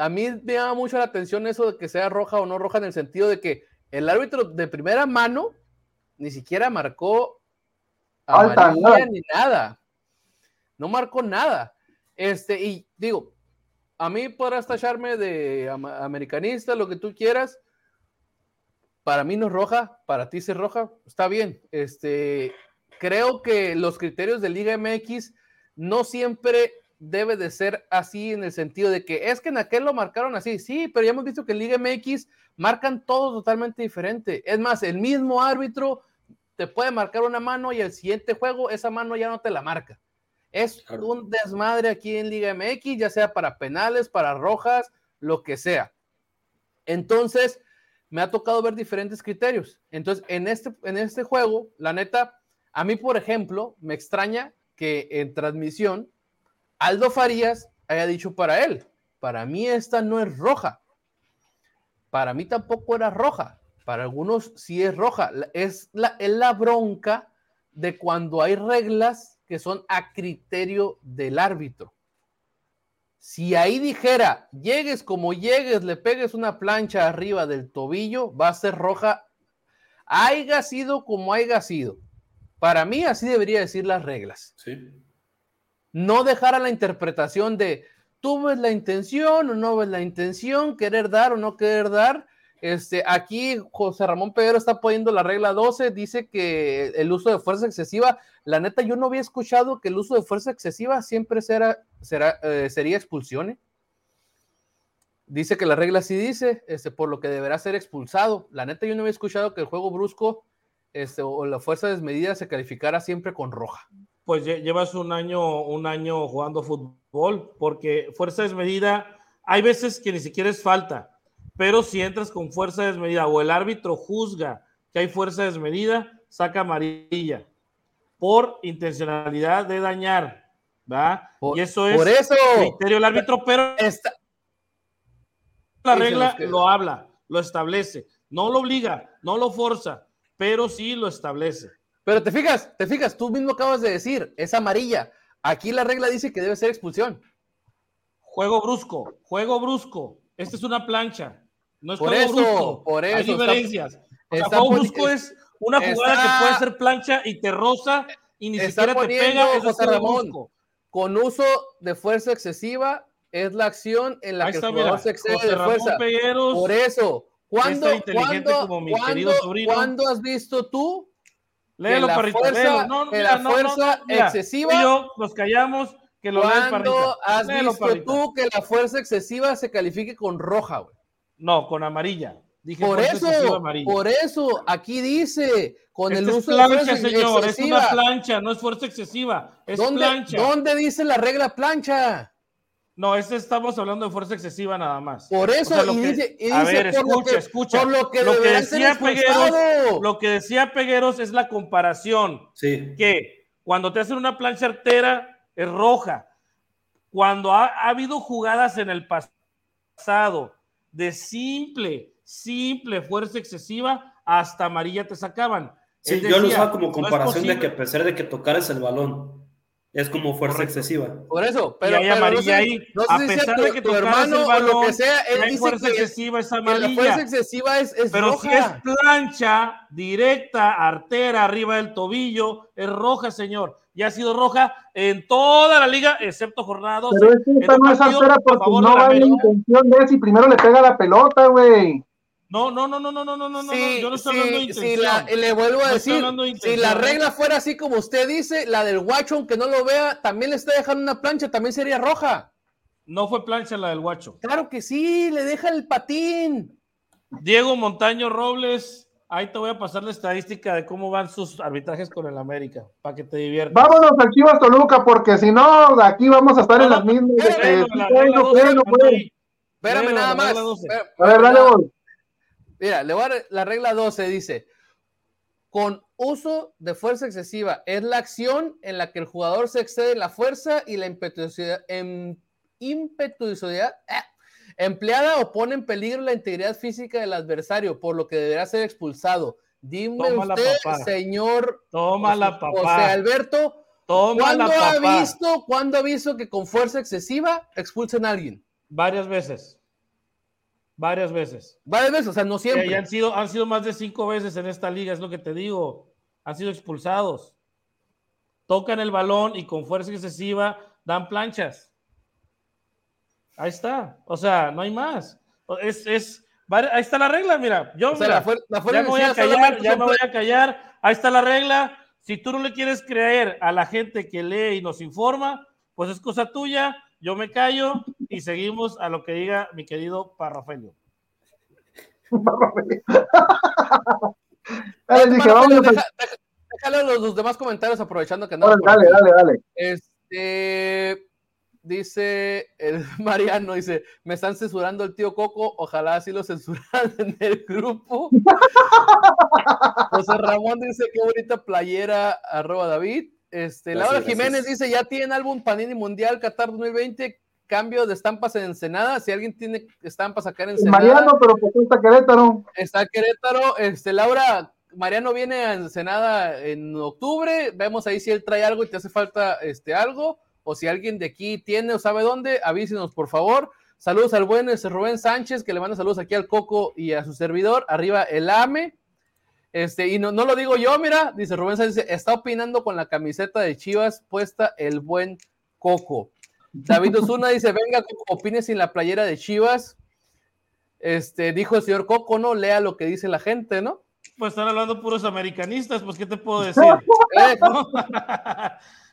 a mí me llama mucho la atención eso de que sea roja o no roja en el sentido de que el árbitro de primera mano ni siquiera marcó ni nada. No marcó nada. Este, y digo, a mí podrás tacharme de americanista, lo que tú quieras. Para mí no es roja, para ti sí es roja, está bien. Este, creo que los criterios de Liga MX no siempre debe de ser así en el sentido de que es que en aquel lo marcaron así, sí, pero ya hemos visto que en Liga MX marcan todo totalmente diferente. Es más, el mismo árbitro te puede marcar una mano y el siguiente juego esa mano ya no te la marca. Es Claro. un desmadre aquí en Liga MX, ya sea para penales, para rojas, lo que sea. Entonces, me ha tocado ver diferentes criterios. Entonces, en este, en este juego, la neta, a mí, por ejemplo, me extraña que en transmisión Aldo Farías haya dicho para él, para mí esta no es roja. Para mí tampoco era roja. Para algunos sí es roja. Es la, es la bronca de cuando hay reglas que son a criterio del árbitro. Si ahí dijera, llegues como llegues, le pegues una plancha arriba del tobillo, va a ser roja. Haiga sido como haya sido. Para mí, así debería decir las reglas. Sí. No dejar a la interpretación de tú ves la intención o no ves la intención, querer dar o no querer dar. Este, aquí José Ramón Pedro está poniendo la regla 12, dice que el uso de fuerza excesiva, la neta yo no había escuchado que el uso de fuerza excesiva siempre será, será, eh, sería expulsión. ¿eh? Dice que la regla sí dice, este, por lo que deberá ser expulsado. La neta yo no había escuchado que el juego brusco este, o la fuerza desmedida se calificara siempre con roja. Pues llevas un año, un año jugando fútbol, porque fuerza desmedida, hay veces que ni siquiera es falta pero si entras con fuerza desmedida o el árbitro juzga que hay fuerza desmedida, saca amarilla por intencionalidad de dañar, ¿va? y eso es por eso, criterio del árbitro, pero esta, la regla lo habla, lo establece, no lo obliga, no lo forza, pero sí lo establece. Pero te fijas, te fijas, tú mismo acabas de decir, es amarilla. Aquí la regla dice que debe ser expulsión. Juego brusco, juego brusco. Esta es una plancha. No es por eso, brusco. por eso. Hay diferencias. Está, o sea, juego brusco es una jugada está, que puede ser plancha y te roza y ni siquiera te pega. Eso José Ramón, brusco. con uso de fuerza excesiva es la acción en la Ahí que está, el jugador mira, se excede José de Ramón fuerza. Pegueros, por eso, ¿cuándo, ¿cuándo, como mi ¿cuándo, querido sobrino. ¿cuándo has visto tú Léelo, la Parrita, fuerza- léelo. No, que mira, la no, fuerza no, excesiva- y yo nos callamos que lo lees, ¿Cuándo Parrita. has Léelo, visto Parrita. tú que la fuerza excesiva se califique con roja, güey? No, con amarilla. Dije Por eso, amarilla. por eso, aquí dice, con el Esta es uso de plancha, fuerza señor, es excesiva. una plancha, no es fuerza excesiva, es ¿Dónde, plancha. ¿Dónde dice la regla plancha? No, este estamos hablando de fuerza excesiva nada más. Por eso, O sea, lo y que- dice, y a dice ver, por, lo escucha, que, escucha. por lo que Lo que decía Pegueros. Lo que decía Pegueros es la comparación, Sí. que cuando te hacen una plancha artera es roja. Cuando ha, ha habido jugadas en el pasado de simple, simple fuerza excesiva, hasta amarilla te sacaban. Sí, Él yo lo usaba como "No es comparación de que posible". a pesar de que tocaras el balón, es como fuerza Correcto. excesiva. Por eso, y pero, hay pero amarilla no sé, ahí. no sé a si sea pesar tu- de que tu hermano el o balón, lo que sea, él que hay dice fuerza que, excesiva es que la amarilla. fuerza excesiva es, es Pero roja. si es plancha directa, artera, arriba del tobillo, es roja, señor. Y ha sido roja en toda la liga, excepto jornada 12. Pero es que esta no es artera porque favor no va la intención de si primero le pega la pelota, güey. No, no, no, no, no, no, no, no, sí, yo no estoy sí, hablando de intención. Si la, le vuelvo a decir, de si la regla fuera así como usted dice, la del guacho, aunque no lo vea, también le está dejando una plancha, también sería roja. No fue plancha la del guacho. Claro que sí, le deja el patín. Diego Montaño Robles, ahí te voy a pasar la estadística de cómo van sus arbitrajes con el América, para que te diviertas. Vámonos a Chivas Toluca, porque si no, aquí vamos a estar no, en las mismas. Espérame eh, nada más. A ver, dale, voy. Mira, le voy a dar la regla 12 dice, con uso de fuerza excesiva, es la acción en la que el jugador se excede la fuerza y la impetuosidad, em- impetuosidad eh, empleada o pone en peligro la integridad física del adversario, por lo que deberá ser expulsado. Dime Tómala, usted, papá. señor Tómala, José papá. Alberto, Tómala, ¿cuándo ha visto, cuándo ha visto que con fuerza excesiva expulsen a alguien? Varias veces. Varias veces. Varias veces, o sea, no Y siempre. han sido, han sido más de cinco veces en esta liga, es lo que te digo. Han sido expulsados. Tocan el balón y con fuerza excesiva dan planchas. Ahí está. O sea, no hay más. Es, es, ahí está la regla, mira. Yo O sea, mira, la fuer- la fuerza ya me voy a callar, ya me voy a callar. Ahí está la regla. Si tú no le quieres creer a la gente que lee y nos informa, pues es cosa tuya. Yo me callo y seguimos a lo que diga mi querido Parrafelio. Dale, dije, Bueno, vámonos al- deja- deja- déjale los, los demás comentarios aprovechando que no. Dale, dale, dale. Este dice el Mariano, dice, me están censurando el tío Coco, ojalá así lo censuran en el grupo. José Ramón dice, qué bonita playera, arroba David. Este, Gracias, Laura gracias. Jiménez dice, ya tienen álbum Panini Mundial Qatar 2020, cambio de estampas en Ensenada. Si alguien tiene estampas acá en Ensenada, Mariano, pero pues está Querétaro. está Querétaro. Este, Laura, Mariano viene a Ensenada en octubre. Vemos ahí si él trae algo y te hace falta este, algo. o si alguien de aquí tiene o sabe dónde, avísenos por favor. Saludos al buen ese Rubén Sánchez, que le manda saludos aquí al Coco y a su servidor. Arriba el AME. Este, y no, no lo digo yo, mira, dice Rubén Sánchez, está opinando con la camiseta de Chivas puesta el buen Coco. David Osuna dice, venga, Coco, opine sin la playera de Chivas. Este, dijo el señor Coco, no lea lo que dice la gente, ¿no? Pues están hablando puros americanistas, pues ¿qué te puedo decir? Eh,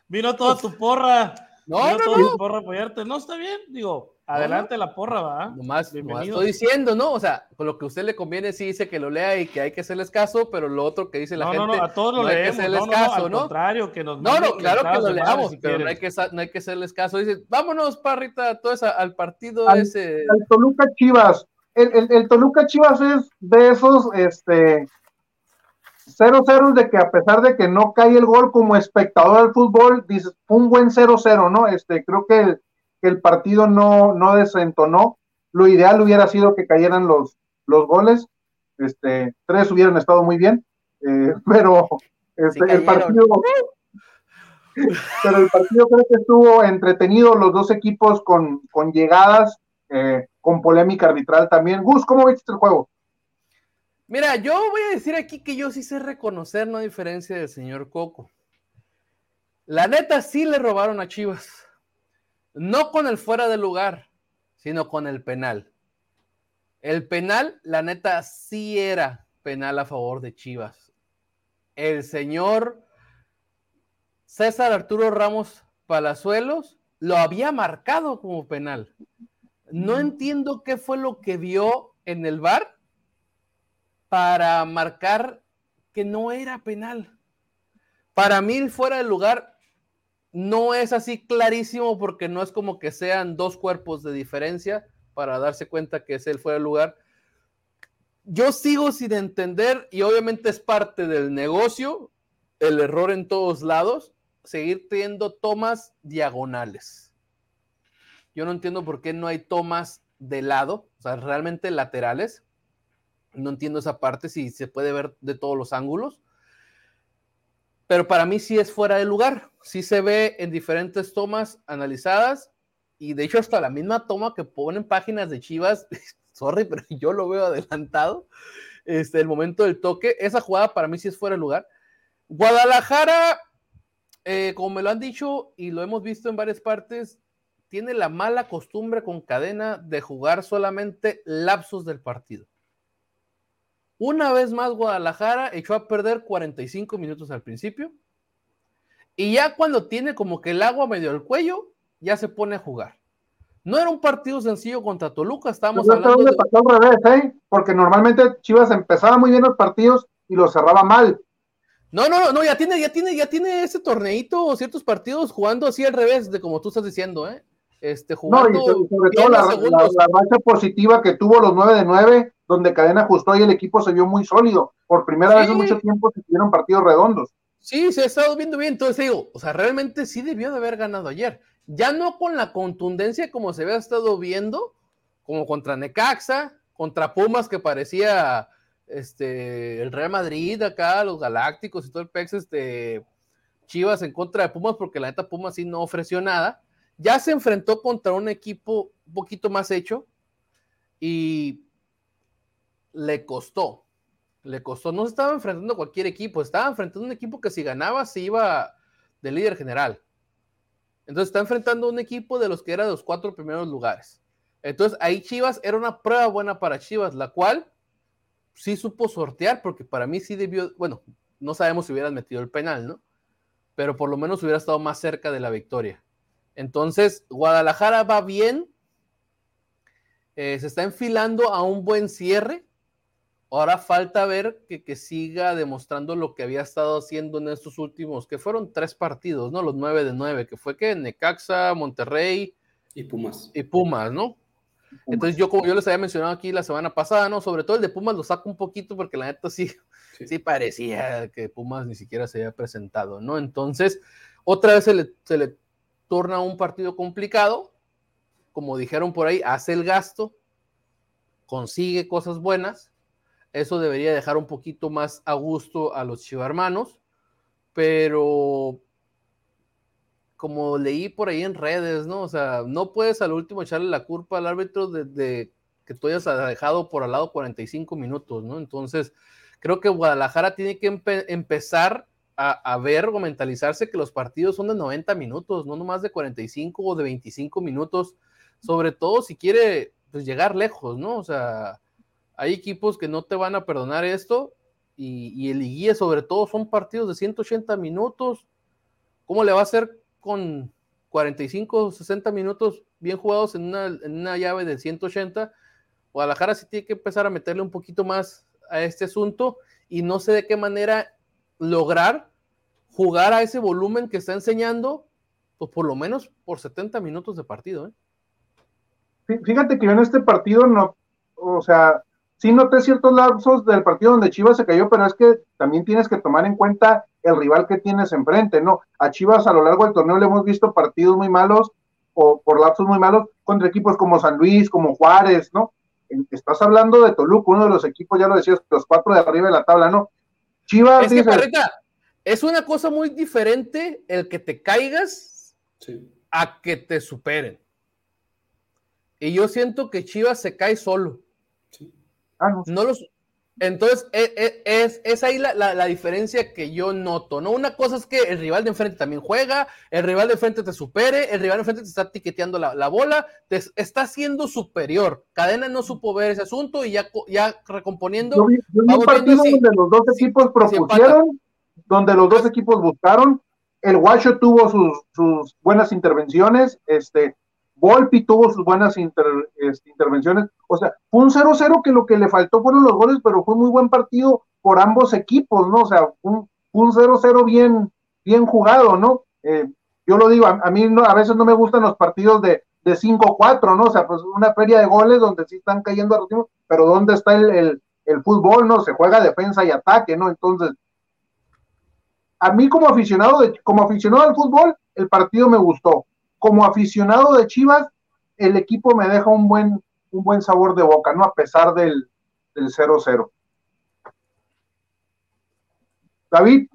Vino toda tu porra. No, Vino no, toda no. tu porra apoyarte. No, está bien, digo, adelante la porra, va. Nomás, estoy diciendo, ¿no? O sea, con lo que a usted le conviene, sí dice que lo lea y que hay que hacerles caso, pero lo otro que dice la No, no, gente. no, a todos lo no hay que leemos. hacerles no, caso, no, al ¿no? contrario, que nos No, no, claro que lo leamos, si pero no hay, que, no hay que hacerles caso. Dice, vámonos, parrita, todo eso, al partido Al- ese. El Toluca Chivas. El, el- el Toluca Chivas es de esos, este, 0-0 de que a pesar de que no cae el gol como espectador del fútbol, dices, fue un buen 0-0, ¿no? Este, creo que el, que el partido no, no desentonó. Lo ideal hubiera sido que cayeran los, los goles. Este, tres hubieran estado muy bien, eh, pero este, el partido, pero el partido creo que estuvo entretenido, los dos equipos con, con llegadas, eh, con polémica arbitral también. Gus, ¿cómo viste el juego? Mira, yo voy a decir aquí que yo sí sé reconocer, no a diferencia del señor Coco. La neta sí le robaron a Chivas. No con el fuera de lugar, sino con el penal. El penal, la neta, sí era penal a favor de Chivas. El señor César Arturo Ramos Palazuelos lo había marcado como penal. No entiendo qué fue lo que vio en el bar para marcar que no era penal. Para mí, el fuera de lugar no es así clarísimo porque no es como que sean dos cuerpos de diferencia para darse cuenta que es el fuera lugar. Yo sigo sin entender y obviamente es parte del negocio, el error en todos lados, seguir teniendo tomas diagonales. Yo no entiendo por qué no hay tomas de lado, o sea, realmente laterales. No entiendo esa parte, si se puede ver de todos los ángulos. Pero para mí sí es fuera de lugar. Sí se ve en diferentes tomas analizadas. Y de hecho, hasta la misma toma que ponen páginas de Chivas, sorry, pero yo lo veo adelantado. Este, el momento del toque, esa jugada para mí sí es fuera de lugar. Guadalajara, eh, como me lo han dicho y lo hemos visto en varias partes, tiene la mala costumbre con cadena de jugar solamente lapsos del partido. Una vez más, Guadalajara echó a perder 45 minutos al principio. Y ya cuando tiene como que el agua medio al cuello, ya se pone a jugar. No era un partido sencillo contra Toluca, estábamos Yo hablando de... pasó al revés, ¿eh? Porque normalmente Chivas empezaba muy bien los partidos y los cerraba mal. No, no, no, ya tiene, ya tiene, ya tiene ese torneito o ciertos partidos jugando así al revés de como tú estás diciendo, ¿eh? Este, No, jugando y sobre, todo la, la racha positiva que tuvo los 9 de 9, donde Cadena ajustó y el equipo se vio muy sólido. Por primera Sí. vez en mucho tiempo se tuvieron partidos redondos. Sí, se ha estado viendo bien. Entonces digo, o sea, realmente sí debió de haber ganado ayer. Ya no con la contundencia como se había estado viendo, como contra Necaxa, contra Pumas, que parecía este el Real Madrid acá, los Galácticos y todo el Pex, este Chivas en contra de Pumas, porque la neta Pumas sí no ofreció nada. Ya se enfrentó contra un equipo un poquito más hecho y le costó le costó. No se estaba enfrentando a cualquier equipo, estaba enfrentando a un equipo que si ganaba se iba de líder general. Entonces está enfrentando a un equipo de los que era de los cuatro primeros lugares. Entonces ahí Chivas era una prueba buena para Chivas, la cual sí supo sortear, porque para mí sí debió, bueno, no sabemos si hubieran metido el penal, ¿no? Pero por lo menos hubiera estado más cerca de la victoria. Entonces, Guadalajara va bien, eh, se está enfilando a un buen cierre. Ahora falta ver que, que, siga demostrando lo que había estado haciendo en estos últimos, que fueron tres partidos, ¿no? Los nueve de nueve, que fue que Necaxa, Monterrey y Pumas. Y Pumas, ¿no? Entonces yo, como yo les había mencionado aquí la semana pasada, ¿no? Sobre todo el de Pumas lo saco un poquito porque la neta sí, sí, sí parecía que Pumas ni siquiera se había presentado, ¿no? Entonces, otra vez se le, se le torna un partido complicado, como dijeron por ahí, hace el gasto, consigue cosas buenas, eso debería dejar un poquito más a gusto a los chivarmanos, pero como leí por ahí en redes, ¿no? O sea, no puedes al último echarle la culpa al árbitro de, que tú hayas dejado por al lado 45 minutos, ¿no? Entonces, creo que Guadalajara tiene que empezar a, ver o mentalizarse que los partidos son de 90 minutos, no nomás de 45 o de 25 minutos, sobre todo si quiere pues, llegar lejos, ¿no? O sea, hay equipos que no te van a perdonar esto y, el guía sobre todo son partidos de 180 minutos. ¿Cómo le va a hacer con 45 o 60 minutos bien jugados en una, en una llave de 180? Guadalajara sí tiene que empezar a meterle un poquito más a este asunto y no sé de qué manera lograr jugar a ese volumen que está enseñando, pues por lo menos por 70 minutos de partido. ¿eh? Fíjate que yo en este partido no, o sea, sí noté ciertos lapsos del partido donde Chivas se cayó, pero es que también tienes que tomar en cuenta el rival que tienes enfrente, ¿no? A Chivas a lo largo del torneo le hemos visto partidos muy malos o por lapsos muy malos contra equipos como San Luis, como Juárez, ¿no? Estás hablando de Toluca, uno de los equipos, ya lo decías, los cuatro de arriba de la tabla, ¿no? Chivas es es una cosa muy diferente el que te caigas a que te superen. Y yo siento que Chivas se cae solo. Ah, no. los, entonces, e, e, es, es, ahí la, diferencia que yo noto, ¿no? Una cosa es que el rival de enfrente también juega, el rival de enfrente te supere, el rival de enfrente te está tiqueteando la, bola, te está siendo superior. Cadena no supo ver ese asunto y ya, ya recomponiendo. Yo vi, un partido donde los dos equipos propusieron, donde los dos equipos buscaron, el Guacho tuvo sus, sus buenas intervenciones, este, Volpi tuvo sus buenas este, intervenciones. O sea, fue un 0-0 que lo que le faltó fueron los goles, pero fue muy buen partido por ambos equipos, ¿no? O sea, un, un 0-0 bien, bien jugado, ¿no? Eh, yo lo digo, a, mí no, a veces no me gustan los partidos de, de 5-4, ¿no? O sea, pues una feria de goles donde sí están cayendo a los pero ¿dónde está el, el, el fútbol, no? Se juega defensa y ataque, ¿no? Entonces, a mí como aficionado, de, como aficionado al fútbol, el partido me gustó como aficionado de Chivas, el equipo me deja un buen, un buen sabor de boca, ¿no? A pesar del 0-0. David.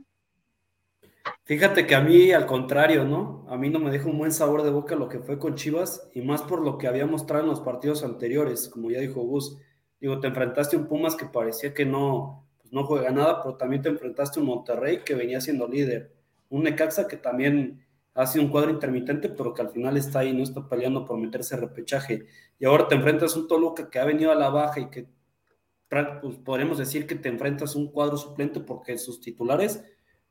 Fíjate que a mí, al contrario, ¿no? A mí no me deja un buen sabor de boca lo que fue con Chivas y más por lo que había mostrado en los partidos anteriores, como ya dijo Gus. Digo, te enfrentaste a un Pumas que parecía que no, pues no juega nada, pero también te enfrentaste a un Monterrey que venía siendo líder. Un Necaxa que también ha sido un cuadro intermitente, pero que al final está ahí, no está peleando por meterse repechaje. Y ahora te enfrentas a un Toluca que ha venido a la baja y que pues, podríamos decir que te enfrentas a un cuadro suplente porque sus titulares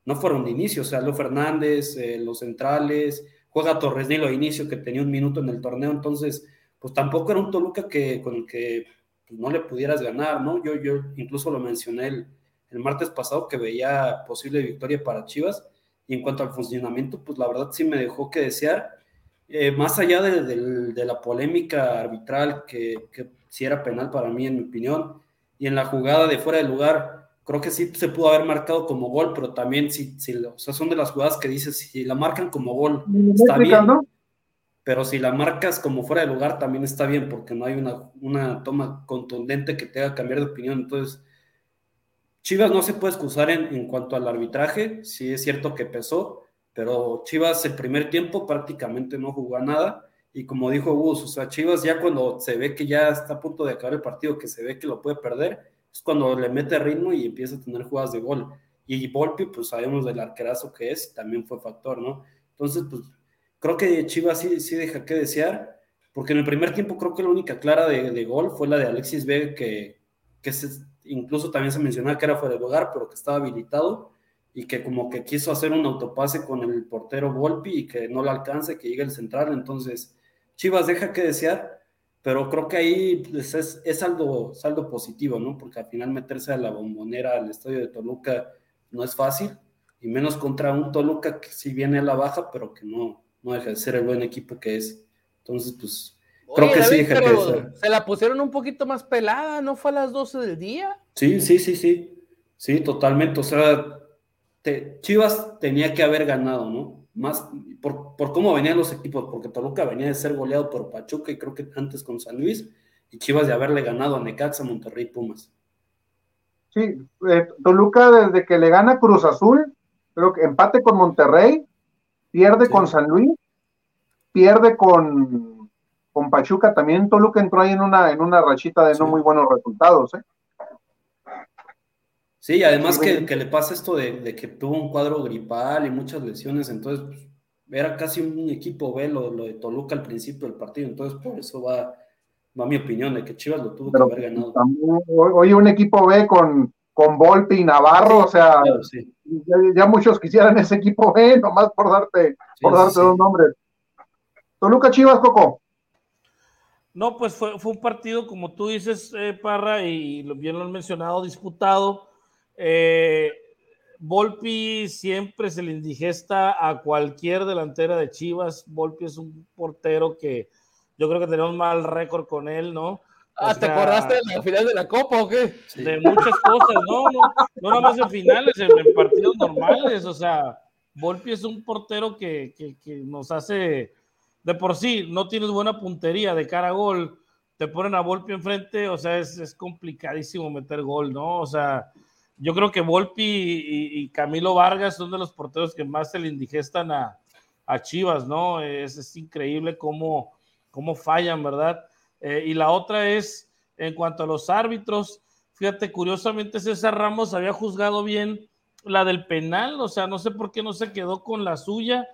no fueron de inicio. O sea, Leo Fernández, eh, los centrales, juega Torres Nilo a inicio que tenía un minuto en el torneo. Entonces, pues tampoco era un Toluca que, con el que pues, no le pudieras ganar, ¿no? Yo, yo incluso lo mencioné el martes pasado que veía posible victoria para Chivas y en cuanto al funcionamiento, pues la verdad sí me dejó que desear. Eh, más allá de, la polémica arbitral, que, que sí era penal para mí, en mi opinión, y en la jugada de fuera de lugar, creo que sí se pudo haber marcado como gol, pero también si, si o sea, son de las jugadas que dices, si la marcan como gol, está bien. Pero si la marcas como fuera de lugar, también está bien, porque no hay una, una toma contundente que te haga cambiar de opinión. Entonces, Chivas no se puede excusar en, cuanto al arbitraje, sí es cierto que pesó, pero Chivas el primer tiempo prácticamente no jugó nada. Y como dijo Gus, o sea, Chivas ya cuando se ve que ya está a punto de acabar el partido, que se ve que lo puede perder, es cuando le mete ritmo y empieza a tener jugadas de gol. Y Volpi, pues sabemos del arquerazo que es, también fue factor, ¿no? Entonces, pues creo que Chivas sí, sí deja que desear, porque en el primer tiempo creo que la única clara de, gol fue la de Alexis Vega, que, que se, incluso también se mencionaba que era fuera de lugar, pero que estaba habilitado y que como que quiso hacer un autopase con el portero Volpi y que no le alcance, que llegue el central. Entonces, Chivas deja que desear, pero creo que ahí es, es saldo, saldo positivo, ¿no? Porque al final meterse a la bombonera, al estadio de Toluca, no es fácil, y menos contra un Toluca que sí viene a la baja, pero que no, no deja de ser el buen equipo que es. Entonces, pues Creo que sí, Se la pusieron un poquito más pelada, ¿no fue a las 12 del día? Sí, sí, sí, sí. Sí, totalmente. O sea, Chivas tenía que haber ganado, ¿no? Más por, cómo venían los equipos, porque Toluca venía de ser goleado por Pachuca y creo que antes con San Luis, y Chivas de haberle ganado a Necaxa, Monterrey, Pumas. Sí, eh, Toluca desde que le gana Cruz Azul, creo que empate con Monterrey, pierde Sí. con San Luis, pierde con, con Pachuca también. Toluca entró ahí en una, en una rachita de no muy buenos resultados. ¿eh? Sí, además Sí, que, le pasa esto de, de que tuvo un cuadro gripal y muchas lesiones, entonces pues, era casi un equipo B lo, lo de Toluca al principio del partido, entonces por eso va, va mi opinión de que Chivas lo tuvo Pero que haber ganado. también, oye, un equipo B con, con Volpi y Navarro, Sí, o sea, Claro, sí. ya, ya muchos quisieran ese equipo B, nomás por darte, por darte dos nombres. Toluca Chivas, Coco. No, pues fue, fue un partido, como tú dices, eh, Parra, y bien lo han mencionado, disputado. Eh, Volpi siempre se le indigesta a cualquier delantera de Chivas. Volpi es un portero que yo creo que tenemos mal récord con él, ¿no? O Ah, ¿te sea, acordaste de la final de la Copa o qué? Sí. de muchas cosas, no, no, no nada más en finales, en, en partidos normales, o sea, Volpi es un portero que, que- que nos hace, de por sí, no tienes buena puntería de cara a gol, te ponen a Volpi enfrente, o sea, es, es complicadísimo meter gol, ¿no? O sea, yo creo que Volpi y, Camilo Vargas son de los porteros que más se le indigestan a, a Chivas, ¿no? Es, es increíble cómo, cómo fallan, ¿verdad? Eh, y la otra es, en cuanto a los árbitros, fíjate, curiosamente César Ramos había juzgado bien la del penal, o sea, no sé por qué no se quedó con la suya.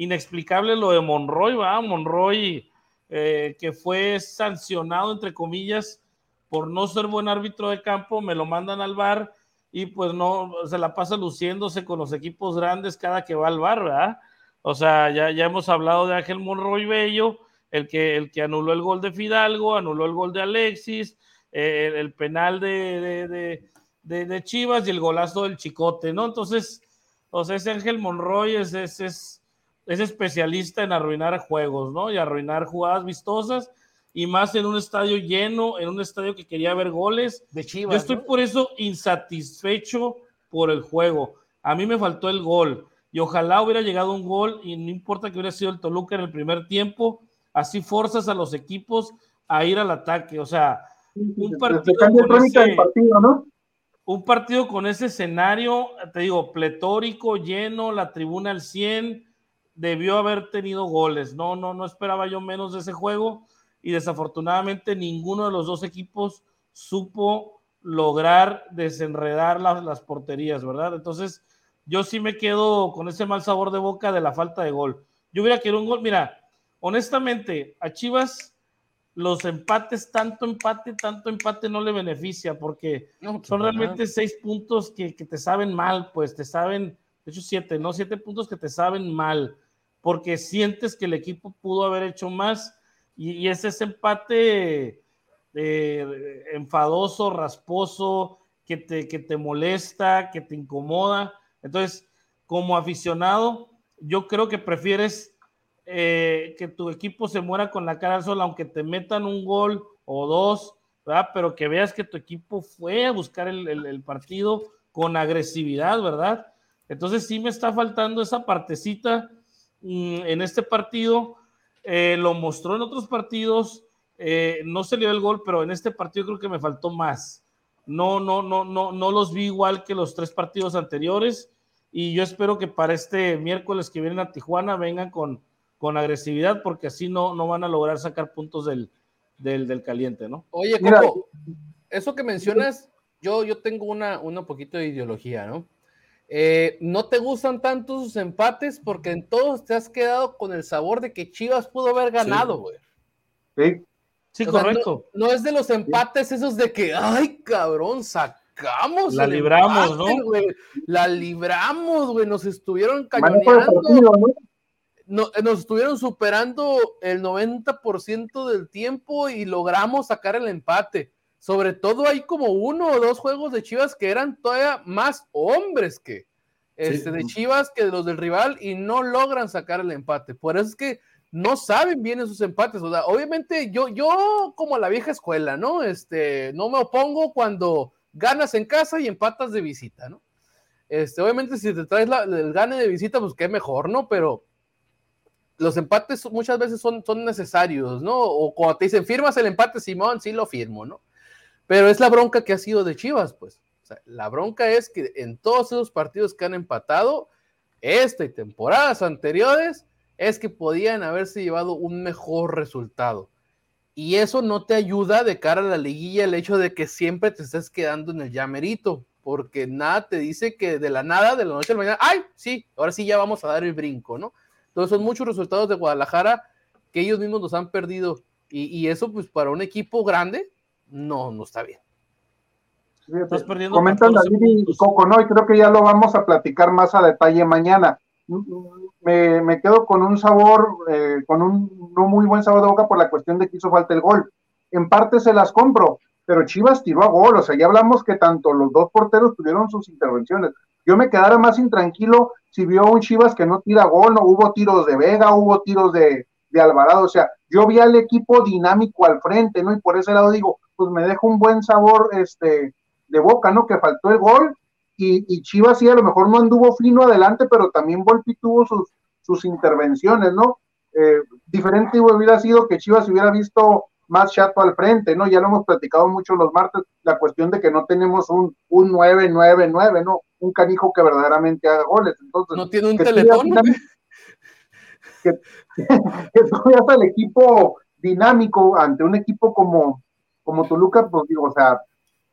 Inexplicable lo de Monroy, va, Monroy, eh, que fue sancionado, entre comillas, por no ser buen árbitro de campo, me lo mandan al bar y pues no, se la pasa luciéndose con los equipos grandes cada que va al bar, ¿verdad? O sea, ya, ya hemos hablado de Ángel Monroy Bello, el que, el que anuló el gol de Fidalgo, anuló el gol de Alexis, eh, el, penal de, de, de, Chivas y el golazo del Chicote, ¿no? Entonces, o sea, ese Ángel Monroy es, es, es especialista en arruinar juegos, ¿no? Y arruinar jugadas vistosas, y más en un estadio lleno, en un estadio que quería ver goles. De Yo Chivas. estoy ¿no? por eso insatisfecho por el juego. A mí me faltó el gol y ojalá hubiera llegado un gol y no importa que hubiera sido el Toluca en el primer tiempo, así forzas a los equipos a ir al ataque. O sea, un partido con ese- partido, ¿no? un partido con ese escenario, te digo, pletórico, lleno, la tribuna al 100, debió haber tenido goles. No, no, no esperaba yo menos de ese juego y desafortunadamente ninguno de los dos equipos supo lograr desenredar la- las porterías, ¿verdad? Entonces, yo sí me quedo con ese mal sabor de boca de la falta de gol. Yo hubiera querido un gol, mira, honestamente, a Chivas los empates, tanto empate, tanto empate no le beneficia porque No, pues, son realmente seis puntos que, que te saben mal, pues te saben, de hecho siete, ¿no? Siete puntos que te saben mal, porque sientes que el equipo pudo haber hecho más y, es ese empate eh, enfadoso, rasposo, que te, que te molesta, que te incomoda. Entonces, como aficionado, yo creo que prefieres eh, que tu equipo se muera con la cara al sol, aunque te metan un gol o dos, ¿verdad? Pero que veas que tu equipo fue a buscar el, partido con agresividad, ¿verdad? Entonces sí me está faltando esa partecita en este partido. Eh, lo mostró en otros partidos, eh, no se le dio el gol, pero en este partido creo que me faltó más. No, no, no, no, no los vi igual que los tres partidos anteriores y yo espero que para este miércoles que vienen a Tijuana vengan con, con agresividad porque así no, no van a lograr sacar puntos del, del, del caliente, ¿no? Oye. Coco, eso que mencionas, yo, yo tengo una, una poquito de ideología, ¿no? Eh, no te gustan tanto sus empates porque en todos te has quedado con el sabor de que Chivas pudo haber ganado, güey. Sí. Sí, O sea, correcto. no, no es de los empates esos de que, ay, cabrón, sacamos. La el libramos, empate, ¿no? güey. La libramos, güey. Nos estuvieron cañoneando. partido, ¿no? no- nos estuvieron superando el 90% del tiempo y logramos sacar el empate. Sobre todo hay como uno o dos juegos de Chivas que eran todavía más hombres que este, de Chivas que los del rival y no logran sacar el empate. Por eso es que no saben bien esos empates. O sea, obviamente yo, yo como la vieja escuela, ¿no? Este, no me opongo cuando ganas en casa y empatas de visita, ¿no? Este, obviamente si te traes la- el gane de visita, pues qué mejor, ¿no? Pero los empates muchas veces son, son necesarios, ¿no? O cuando te dicen, firmas el empate, Simón, sí lo firmo, ¿no? Pero es la bronca que ha sido de Chivas, pues. La bronca es que en todos esos partidos que han empatado, esta y temporadas anteriores, es que podían haberse llevado un mejor resultado. Y eso no te ayuda de cara a la liguilla el hecho de que siempre te estés quedando en el llamerito, porque nada te dice que de la nada, de la noche a la mañana, ay, sí, ahora sí ya vamos a dar el brinco, ¿no? Entonces son muchos resultados de Guadalajara que ellos mismos los han perdido. Y, eso, pues, para un equipo grande, no, no está bien. Estás perdiendo Comentan David y Coco, ¿no? Y creo que ya lo vamos a platicar más a detalle mañana. Me, me quedo con un sabor, eh, con un no muy buen sabor de boca por la cuestión de que hizo falta el gol. En parte se las compro, pero Chivas tiró a gol, o sea, ya hablamos que tanto los dos porteros tuvieron sus intervenciones. Yo me quedara más intranquilo si vio un Chivas que no tira gol, no hubo tiros de Vega, hubo tiros de, de Alvarado, o sea, yo vi al equipo dinámico al frente, ¿no? Y por ese lado digo, pues me deja un buen sabor este, de boca, ¿no? Que faltó el gol y, y Chivas sí a lo mejor no anduvo fino adelante, pero también Volpi tuvo sus, sus intervenciones, ¿no? Eh, diferente hubiera sido que Chivas hubiera visto más chato al frente, ¿no? Ya lo hemos platicado mucho los martes, la cuestión de que no tenemos un, un 9-9-9, ¿no? Un canijo que verdaderamente haga goles. Entonces, no tiene un teletón. Que, que, que el equipo dinámico ante un equipo como, como Toluca, pues digo, o sea,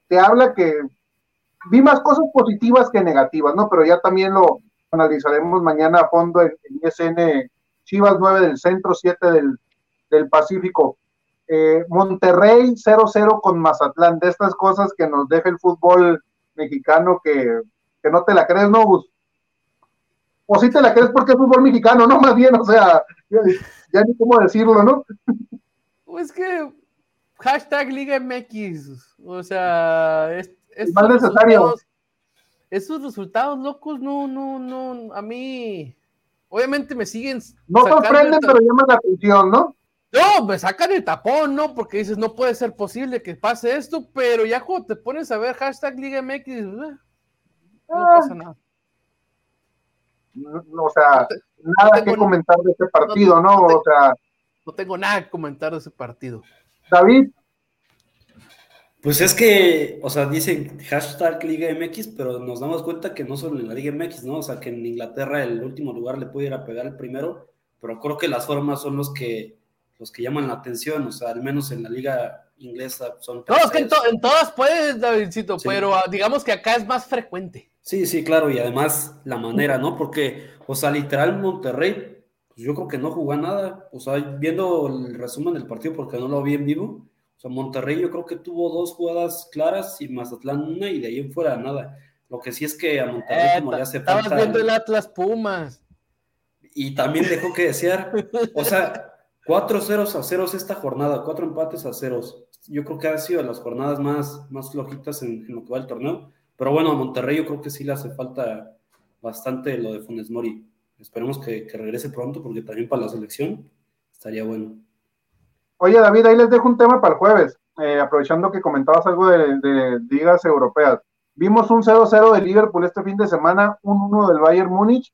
te habla que vi más cosas positivas que negativas, ¿no? Pero ya también lo analizaremos mañana a fondo en, ISN Chivas 9 del centro, 7 del, del Pacífico. Eh, Monterrey 0-0 con Mazatlán, de estas cosas que nos deja el fútbol mexicano que, que no te la crees, ¿no, Gus? O si te la crees porque es fútbol mexicano, ¿no? Más bien, o sea, ya ni cómo decirlo, ¿no? Pues que hashtag Liga MX, o sea, es, es más necesario. esos resultados locos, no, no, no, a mí, obviamente me siguen. No sorprenden, pero llaman la atención, ¿no? No, me sacan el tapón, ¿no? Porque dices, no puede ser posible que pase esto, pero ya cuando te pones a ver hashtag Liga MX, eh, no ah. pasa nada. O sea, nada que comentar de ese partido, ¿no? o sea. No tengo nada que comentar de ese partido. David. Pues es que, o sea, dicen hashtag Liga MX, pero nos damos cuenta que no solo en la Liga MX, ¿no? O sea, que en Inglaterra el último lugar le puede ir a pegar el primero, pero creo que las formas son los que los que llaman la atención, o sea, al menos en la liga inglesa son... No, es que en, todas puedes, Davidcito, pero ah, digamos que acá es más frecuente. Sí, sí, claro, y además la manera, ¿no? Porque, o sea, literal Monterrey, yo creo que no jugó nada, o sea, viendo el resumen del partido porque no lo vi en vivo, o sea, Monterrey yo creo que tuvo dos jugadas claras y Mazatlán una y de ahí en fuera nada. Lo que sí es que a Monterrey como le hace falta... Estabas viendo el Atlas Pumas. Y también dejó que desear, o sea... Cuatro ceros a ceros esta jornada, cuatro empates a ceros. Yo creo que ha sido de las jornadas más, más flojitas en, lo que va el torneo. Pero bueno, a Monterrey yo creo que sí le hace falta bastante lo de Funes Mori. Esperemos que, regrese pronto porque también para la selección estaría bueno. Oye, David, ahí les dejo un tema para el jueves. Eh, aprovechando que comentabas algo de, de ligas europeas. Vimos un 0-0 de Liverpool este fin de semana, un 1 del Bayern Múnich.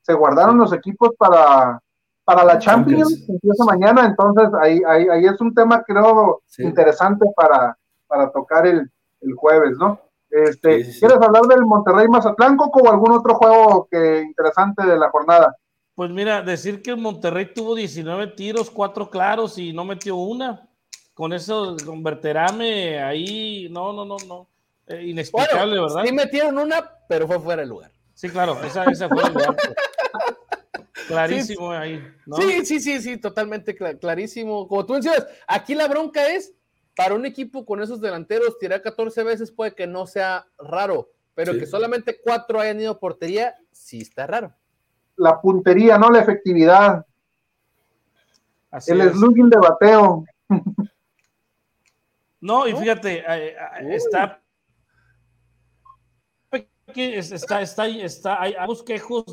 Se guardaron los equipos para, para la Champions, empieza mañana, entonces ahí, ahí, ahí, es un tema creo interesante para, para tocar el, el jueves, ¿no? Este, ¿Quieres hablar del Monterrey Mazatlán, o algún otro juego que interesante de la jornada? Pues mira, decir que el Monterrey tuvo 19 tiros, cuatro claros y no metió una. Con eso, con Berterame ahí, no, no, no, no. Eh, inexplicable, ¿verdad? Sí metieron una, pero fue fuera de lugar. Sí, claro, esa, esa fue el lugar. Clarísimo ahí. Sí, sí, sí, sí, totalmente clarísimo. Como tú decías, aquí la bronca es, para un equipo con esos delanteros, tirar 14 veces puede que no sea raro, pero que solamente cuatro hayan ido a portería, sí está raro. La puntería, ¿no? La efectividad. el slugging de bateo. No, y fíjate, eh, eh, está está, está, está, hay ambos quejos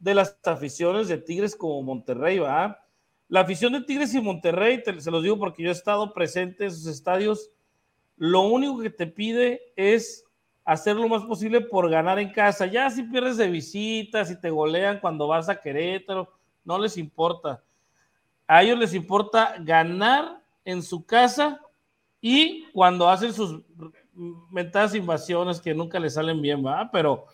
de las aficiones de Tigres como Monterrey, ¿va? La afición de Tigres y Monterrey, se los digo porque yo he estado presente en sus estadios, lo único que te pide es hacer lo más posible por ganar en casa. Ya si pierdes de visita, si te golean cuando vas a Querétaro, no les importa. A ellos les importa ganar en su casa y cuando hacen sus mentadas invasiones que nunca les salen bien, ¿va? Pero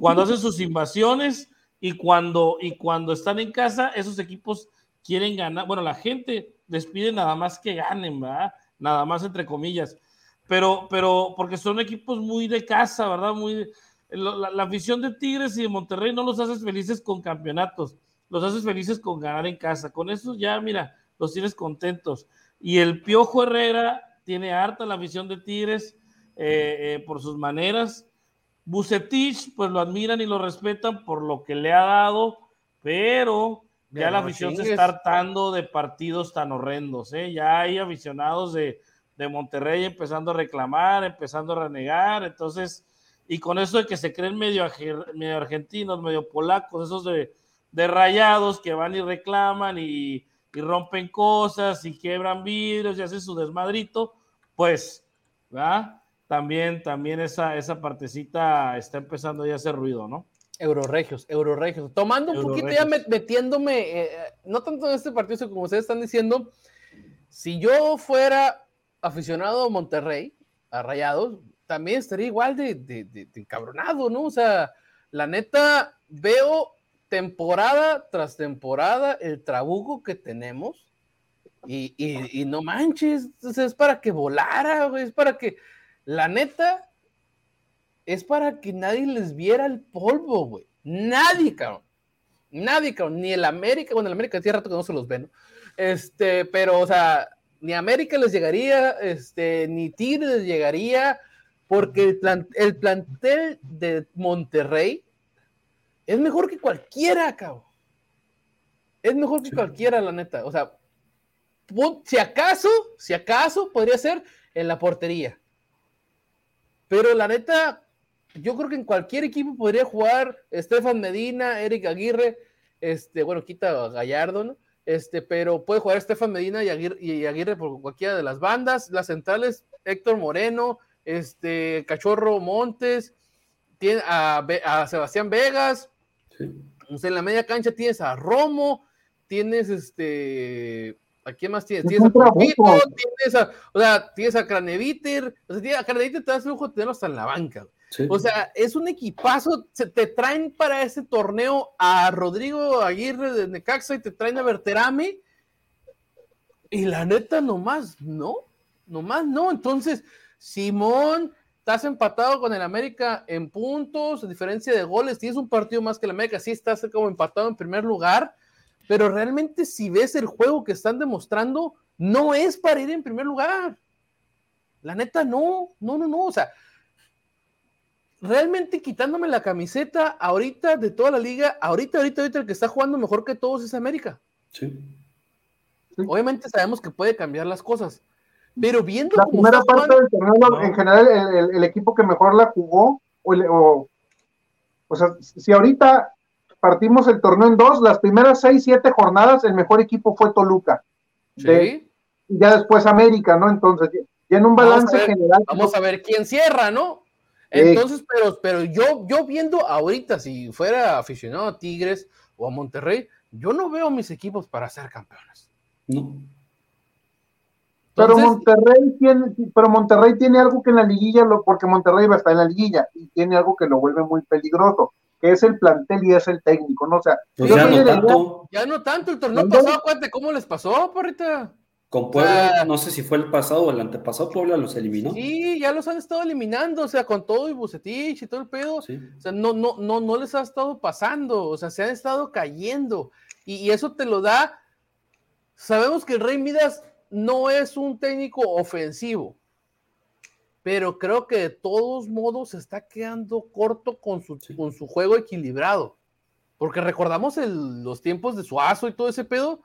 cuando hacen sus invasiones, y cuando, y cuando están en casa, esos equipos quieren ganar. Bueno, la gente les pide nada más que ganen, ¿verdad? Nada más entre comillas. Pero, pero, porque son equipos muy de casa, ¿verdad? Muy, la, la afición de Tigres y de Monterrey no los haces felices con campeonatos, los haces felices con ganar en casa. Con eso ya, mira, los tienes contentos. Y el Piojo Herrera tiene harta la afición de Tigres eh, eh, por sus maneras. Bucetich, pues lo admiran y lo respetan por lo que le ha dado, pero ya la afición se está hartando de partidos tan horrendos, ¿eh? Ya hay aficionados de, de Monterrey empezando a reclamar, empezando a renegar, entonces, y con eso de que se creen medio, medio argentinos, medio polacos, esos de, de rayados que van y reclaman y, y rompen cosas y quiebran vidrios y hacen su desmadrito, pues, ¿verdad? También, también esa, esa partecita está empezando ya a hacer ruido, ¿no? Euroregios, Euroregios. Tomando un poquito ya metiéndome, eh, no tanto en este partido, como ustedes están diciendo, si yo fuera aficionado a Monterrey, a Rayados, también estaría igual de, de, de, de encabronado, ¿no? O sea, la neta, veo temporada tras temporada el trabuco que tenemos y, y, y no manches, es para que volara, es para que, la neta, es para que nadie les viera el polvo, güey. Nadie, cabrón. Nadie, cabrón. Ni el América, bueno, el América tiene rato que no se los ven, ¿no? Este, pero, o sea, ni América les llegaría, este, ni Tigre les llegaría, porque el, plan, el plantel de Monterrey es mejor que cualquiera, cabrón. Es mejor que sí. cualquiera, la neta. O sea, si acaso, si acaso, podría ser en la portería. Pero la neta, yo creo que en cualquier equipo podría jugar Estefan Medina, Eric Aguirre, este, bueno, quita Gallardo, ¿no? Este, pero puede jugar Estefan Medina y Aguirre, y Aguirre por cualquiera de las bandas. Las centrales, Héctor Moreno, este, Cachorro Montes, tiene a, a Sebastián Vegas, Sí. Sea, en la media cancha tienes a Romo, tienes este. ¿A quién más tienes? Tienes a Pupito, tienes a, o sea, tienes a Craneviter, o sea, a Craneviter te das lujo tenerlo hasta en la banca. O sea, es un equipazo, se te traen para ese torneo a Rodrigo Aguirre de Necaxa y te traen a Berterame, y la neta nomás, no, nomás no. Entonces, Simón, estás empatado con el América en puntos, a diferencia de goles, tienes un partido más que el América, sí estás como empatado en primer lugar, pero realmente si ves el juego que están demostrando, no es para ir en primer lugar. La neta, no, no, no, no, o sea, realmente quitándome la camiseta ahorita de toda la liga, ahorita, ahorita, ahorita el que está jugando mejor que todos es América. Sí. sí. Obviamente sabemos que puede cambiar las cosas, pero viendo la primera parte jugando, del torneo, no. en general, el, el, el, equipo que mejor la jugó, o, o, o, sea, si ahorita partimos el torneo en dos, las primeras seis, siete jornadas, el mejor equipo fue Toluca. ¿Sí? De, y ya después América, ¿no? Entonces, ya en un balance vamos ver, general. Vamos a ver quién cierra, ¿no? Entonces, pero, pero yo, yo viendo ahorita, si fuera aficionado a Tigres o a Monterrey, yo no veo mis equipos para ser campeones. No. Pero Monterrey tiene, pero Monterrey tiene algo que en la liguilla, lo, porque Monterrey va a estar en la liguilla, y tiene algo que lo vuelve muy peligroso, que es el plantel y es el técnico, ¿no? O sea, pues ya, no tanto. ya no tanto, el torneo pasado, acuérdate cómo les pasó, porrita. Con Puebla, ah, no sé si fue el pasado o el antepasado, Puebla los eliminó. Sí, ya los han estado eliminando, o sea, con todo y Bucetich y todo el pedo. Sí. O sea, no, no, no, no les ha estado pasando, o sea, se han estado cayendo. Y, y eso te lo da. Sabemos que el Rey Midas no es un técnico ofensivo, pero creo que de todos modos se está quedando corto con su, sí. con su juego equilibrado. Porque recordamos el, los tiempos de Suazo y todo ese pedo.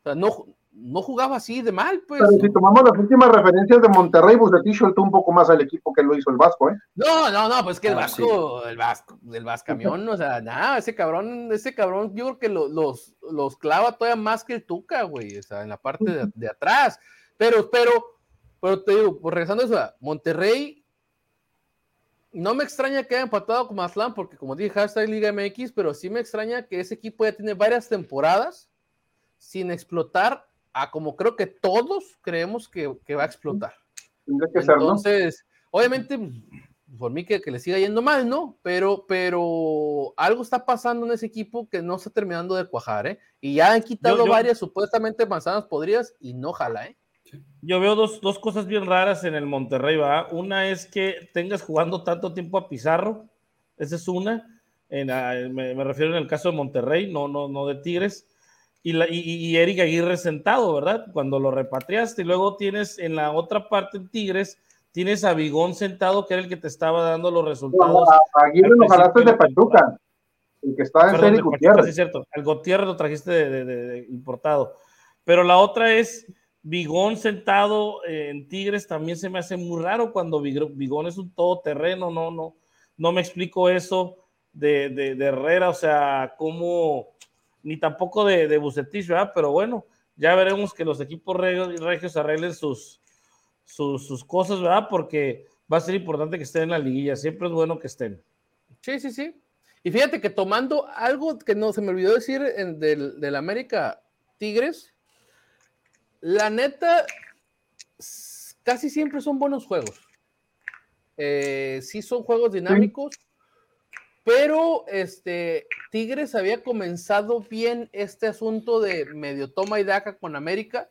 O sea, no, no jugaba así de mal, pues. Pero si tomamos las últimas referencias de Monterrey, Bucetich soltó un poco más al equipo que lo hizo el Vasco, ¿eh? No, no, no, pues que el ah, Vasco, sí. el Vasco, el Vascamión, o sea, nada, ese cabrón, ese cabrón, yo creo que lo, los, los clava todavía más que el Tuca, güey, o sea, en la parte de, de atrás. Pero, pero, pero te digo, pues regresando a eso, Monterrey, no me extraña que haya empatado con Mazlán, porque como dije, hashtag Liga MX, pero sí me extraña que ese equipo ya tiene varias temporadas sin explotar a como creo que todos creemos que, que va a explotar. Que Entonces, ser, ¿no? obviamente, por mí que, que, le siga yendo mal, ¿no? Pero, pero algo está pasando en ese equipo que no está terminando de cuajar, ¿eh? Y ya han quitado Yo- yo- varias supuestamente manzanas podridas y no jala, ¿eh? Yo veo dos, dos cosas bien raras en el Monterrey, ¿va? Una es que tengas jugando tanto tiempo a Pizarro, esa es una, en, me, me refiero en el caso de Monterrey, no, no, no de Tigres, y, la, y, y Eric Aguirre sentado, ¿verdad? Cuando lo repatriaste, y luego tienes en la otra parte en Tigres, tienes a Bigón sentado, que era el que te estaba dando los resultados. A- a Aguirre lo jalaste de Pachuca, el que estaba en Perdón, Ceni de Pachuca, sí Gutiérrez. cierto. Al Gutiérrez lo trajiste de, de- de- de importado. Pero la otra es Bigón sentado eh, en Tigres también se me hace muy raro cuando Bigón es un todoterreno, no, no, no me explico eso de- de Herrera, o sea, cómo, ni tampoco de, de Bucetich, ¿verdad? Pero bueno, ya veremos que los equipos regios, arreglen sus, sus, cosas, ¿verdad? Porque va a ser importante que estén en la liguilla, siempre es bueno que estén. Sí, sí, sí. Y fíjate que tomando algo que no se me olvidó decir en, del, del América Tigres, la neta, casi siempre son buenos juegos. Eh, sí son juegos dinámicos, pero este Tigres había comenzado bien este asunto de medio toma y daca con América,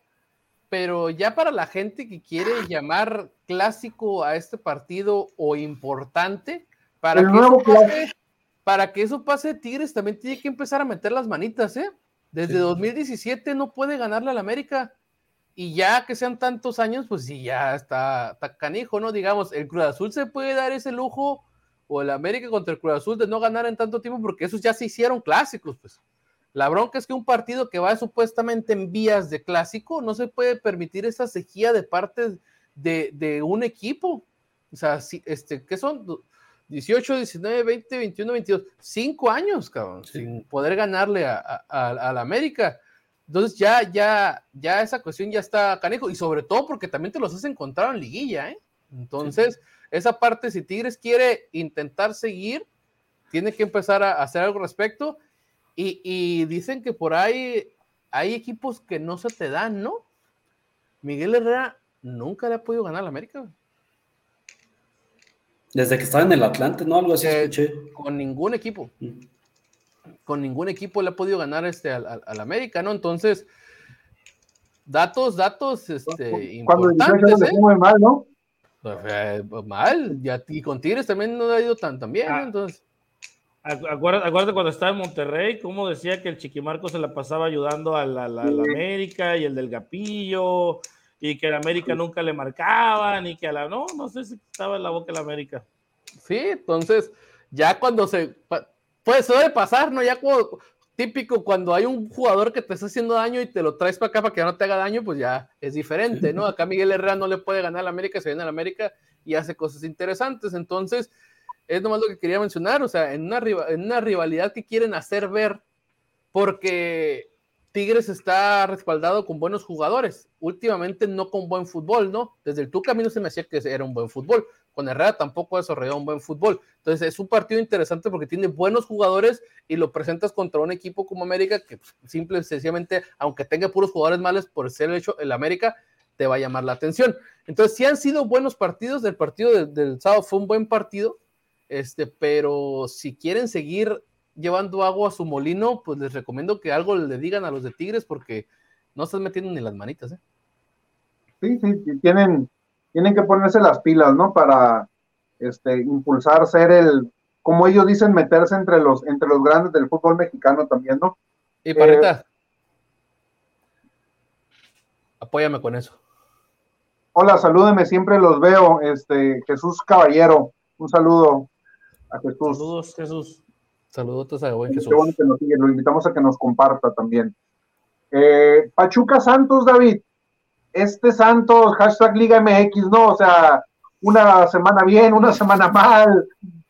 pero ya para la gente que quiere llamar clásico a este partido o importante, para que eso pase, para que eso pase, Tigres también tiene que empezar a meter las manitas, ¿eh? Desde 2017 no puede ganarle al América. Y ya que sean tantos años, pues sí, ya está, está canijo, ¿no? Digamos, el Cruz Azul se puede dar ese lujo, o el América contra el Cruz Azul, de no ganar en tanto tiempo, porque esos ya se hicieron clásicos, pues. La bronca es que un partido que va supuestamente en vías de clásico no se puede permitir esa sequía de parte de, de un equipo. O sea, si, este, ¿qué son? 18, 19, 20, 21, 22, cinco años, cabrón, Sí. sin poder ganarle a, a, a- a la América. Entonces ya, ya, ya esa cuestión ya está canejo, y sobre todo porque también te los has encontrado en liguilla, ¿eh? Entonces, esa parte, si Tigres quiere intentar seguir, tiene que empezar a hacer algo al respecto. Y, y dicen que por ahí hay equipos que no se te dan, ¿no? Miguel Herrera nunca le ha podido ganar a la América. Desde que estaba en el Atlante, ¿no? Algo así Eh, escuché. con ningún equipo. Mm. con ningún equipo le ha podido ganar este al, al- al América, ¿no? Entonces, datos, datos este, Cuando el 18 importantes, le ¿eh? mal, ¿no? Eh, mal, ya, y con Tigres también no ha ido tan, tan bien, ¿no? Ah. Entonces, Acu- Acuérdate, acuérdate cuando estaba en Monterrey, cómo decía que el Chiquimarco se la pasaba ayudando a la, la- la América y el del Gapillo, y que el América nunca le marcaban, y que a la. No, no sé si estaba en la boca el América. sí, entonces, ya cuando se, pues suele pasar, ¿no? Ya como típico cuando hay un jugador que te está haciendo daño y te lo traes para acá para que no te haga daño, pues ya es diferente, ¿no? Acá Miguel Herrera no le puede ganar al América, se viene al América y hace cosas interesantes, entonces, es nomás lo que quería mencionar, o sea, en una, en una rivalidad que quieren hacer ver, porque Tigres está respaldado con buenos jugadores, últimamente no con buen fútbol, ¿no? Desde el Tuca a mí no se me hacía que era un buen fútbol, con Herrera tampoco ha desarrollado un buen fútbol, entonces es un partido interesante porque tiene buenos jugadores y lo presentas contra un equipo como América que pues, simple y sencillamente, aunque tenga puros jugadores malos por ser el hecho, el América te va a llamar la atención. Entonces, sí han sido buenos partidos, el partido del, del sábado fue un buen partido, este, pero si quieren seguir llevando agua a su molino, pues les recomiendo que algo le digan a los de Tigres porque no están metiendo ni las manitas, ¿eh? Sí, sí, tienen, tienen que ponerse las pilas, ¿no? Para este, impulsar, ser el, como ellos dicen, meterse entre los, entre los grandes del fútbol mexicano también, ¿no? Y Parrita, apóyame con eso. Hola, salúdeme, siempre los veo, este, Jesús Caballero, un saludo a Jesús. Saludos, Jesús. Saludos a buen Qué Jesús. bueno que nos sigue, lo invitamos a que nos comparta también. Eh, Pachuca Santos, David. Este Santos, hashtag Liga MX, ¿no? O sea, una semana bien, una semana mal.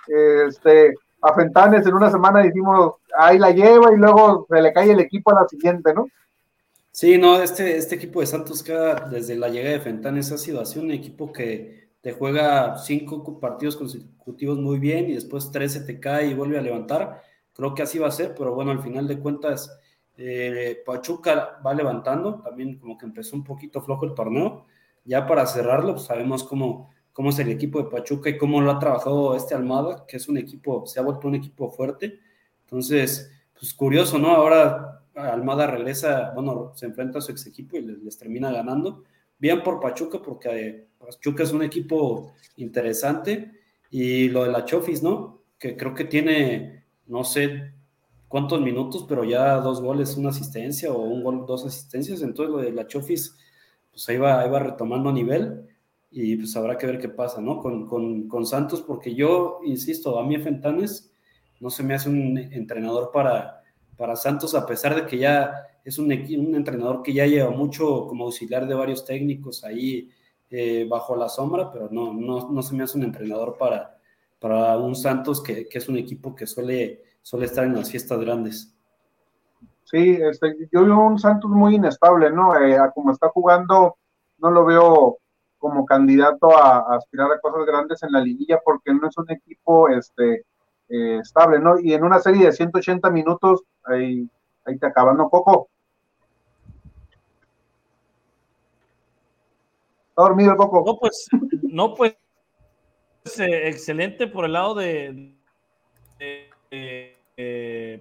Este, a Fentanes en una semana decimos, ahí la lleva y luego se le cae el equipo a la siguiente, ¿no? Sí, no, este, este equipo de Santos cada, desde la llegada de Fentanes ha sido así un equipo que te juega cinco partidos consecutivos muy bien y después tres se te cae y vuelve a levantar. Creo que así va a ser, pero bueno, al final de cuentas, eh, Pachuca va levantando, también como que empezó un poquito flojo el torneo. Ya para cerrarlo, pues sabemos cómo, cómo es el equipo de Pachuca y cómo lo ha trabajado este Almada, que es un equipo, se ha vuelto un equipo fuerte. Entonces, pues curioso, ¿no? Ahora Almada regresa, bueno, se enfrenta a su ex equipo y les, termina ganando. Bien por Pachuca, porque Pachuca es un equipo interesante. Y lo de la Chofis, ¿no? Que creo que tiene, no sé cuántos minutos, pero ya dos goles, una asistencia o un gol, dos asistencias. Entonces lo de la Chofis, pues ahí va, ahí va retomando nivel y pues habrá que ver qué pasa, ¿no? Con, con, con Santos, porque yo, insisto, a mí Fentanes no se me hace un entrenador para, para Santos, a pesar de que ya es un, un entrenador que ya lleva mucho como auxiliar de varios técnicos ahí eh, bajo la sombra, pero no, no, no, se me hace un entrenador para, para un Santos que, que, es un equipo que suele, suele estar en las fiestas grandes. Sí, este, yo veo un Santos muy inestable, ¿no? Eh, a como está jugando, no lo veo como candidato a, aspirar a cosas grandes en la liguilla porque no es un equipo este, eh, estable, ¿no? Y en una serie de 180 minutos, ahí, ahí te acaban, ¿no, Coco? ¿Está dormido, Coco? No, pues, no, pues, eh, excelente por el lado de,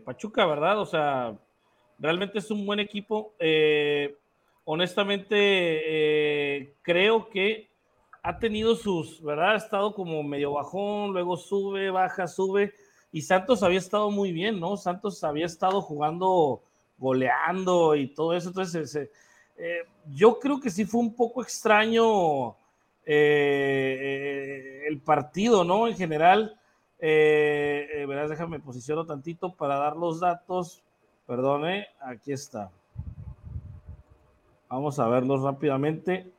Pachuca, ¿verdad? O sea, realmente es un buen equipo. Eh, honestamente, eh, creo que ha tenido sus, ¿verdad? Ha estado como medio bajón, luego sube, baja, sube. Y Santos había estado muy bien, ¿no? Santos había estado jugando, goleando y todo eso. Entonces, eh, yo creo que sí fue un poco extraño eh, el partido, ¿no? En general, verás, déjame posiciono tantito para dar los datos. Perdone, aquí está. Vamos a verlos rápidamente.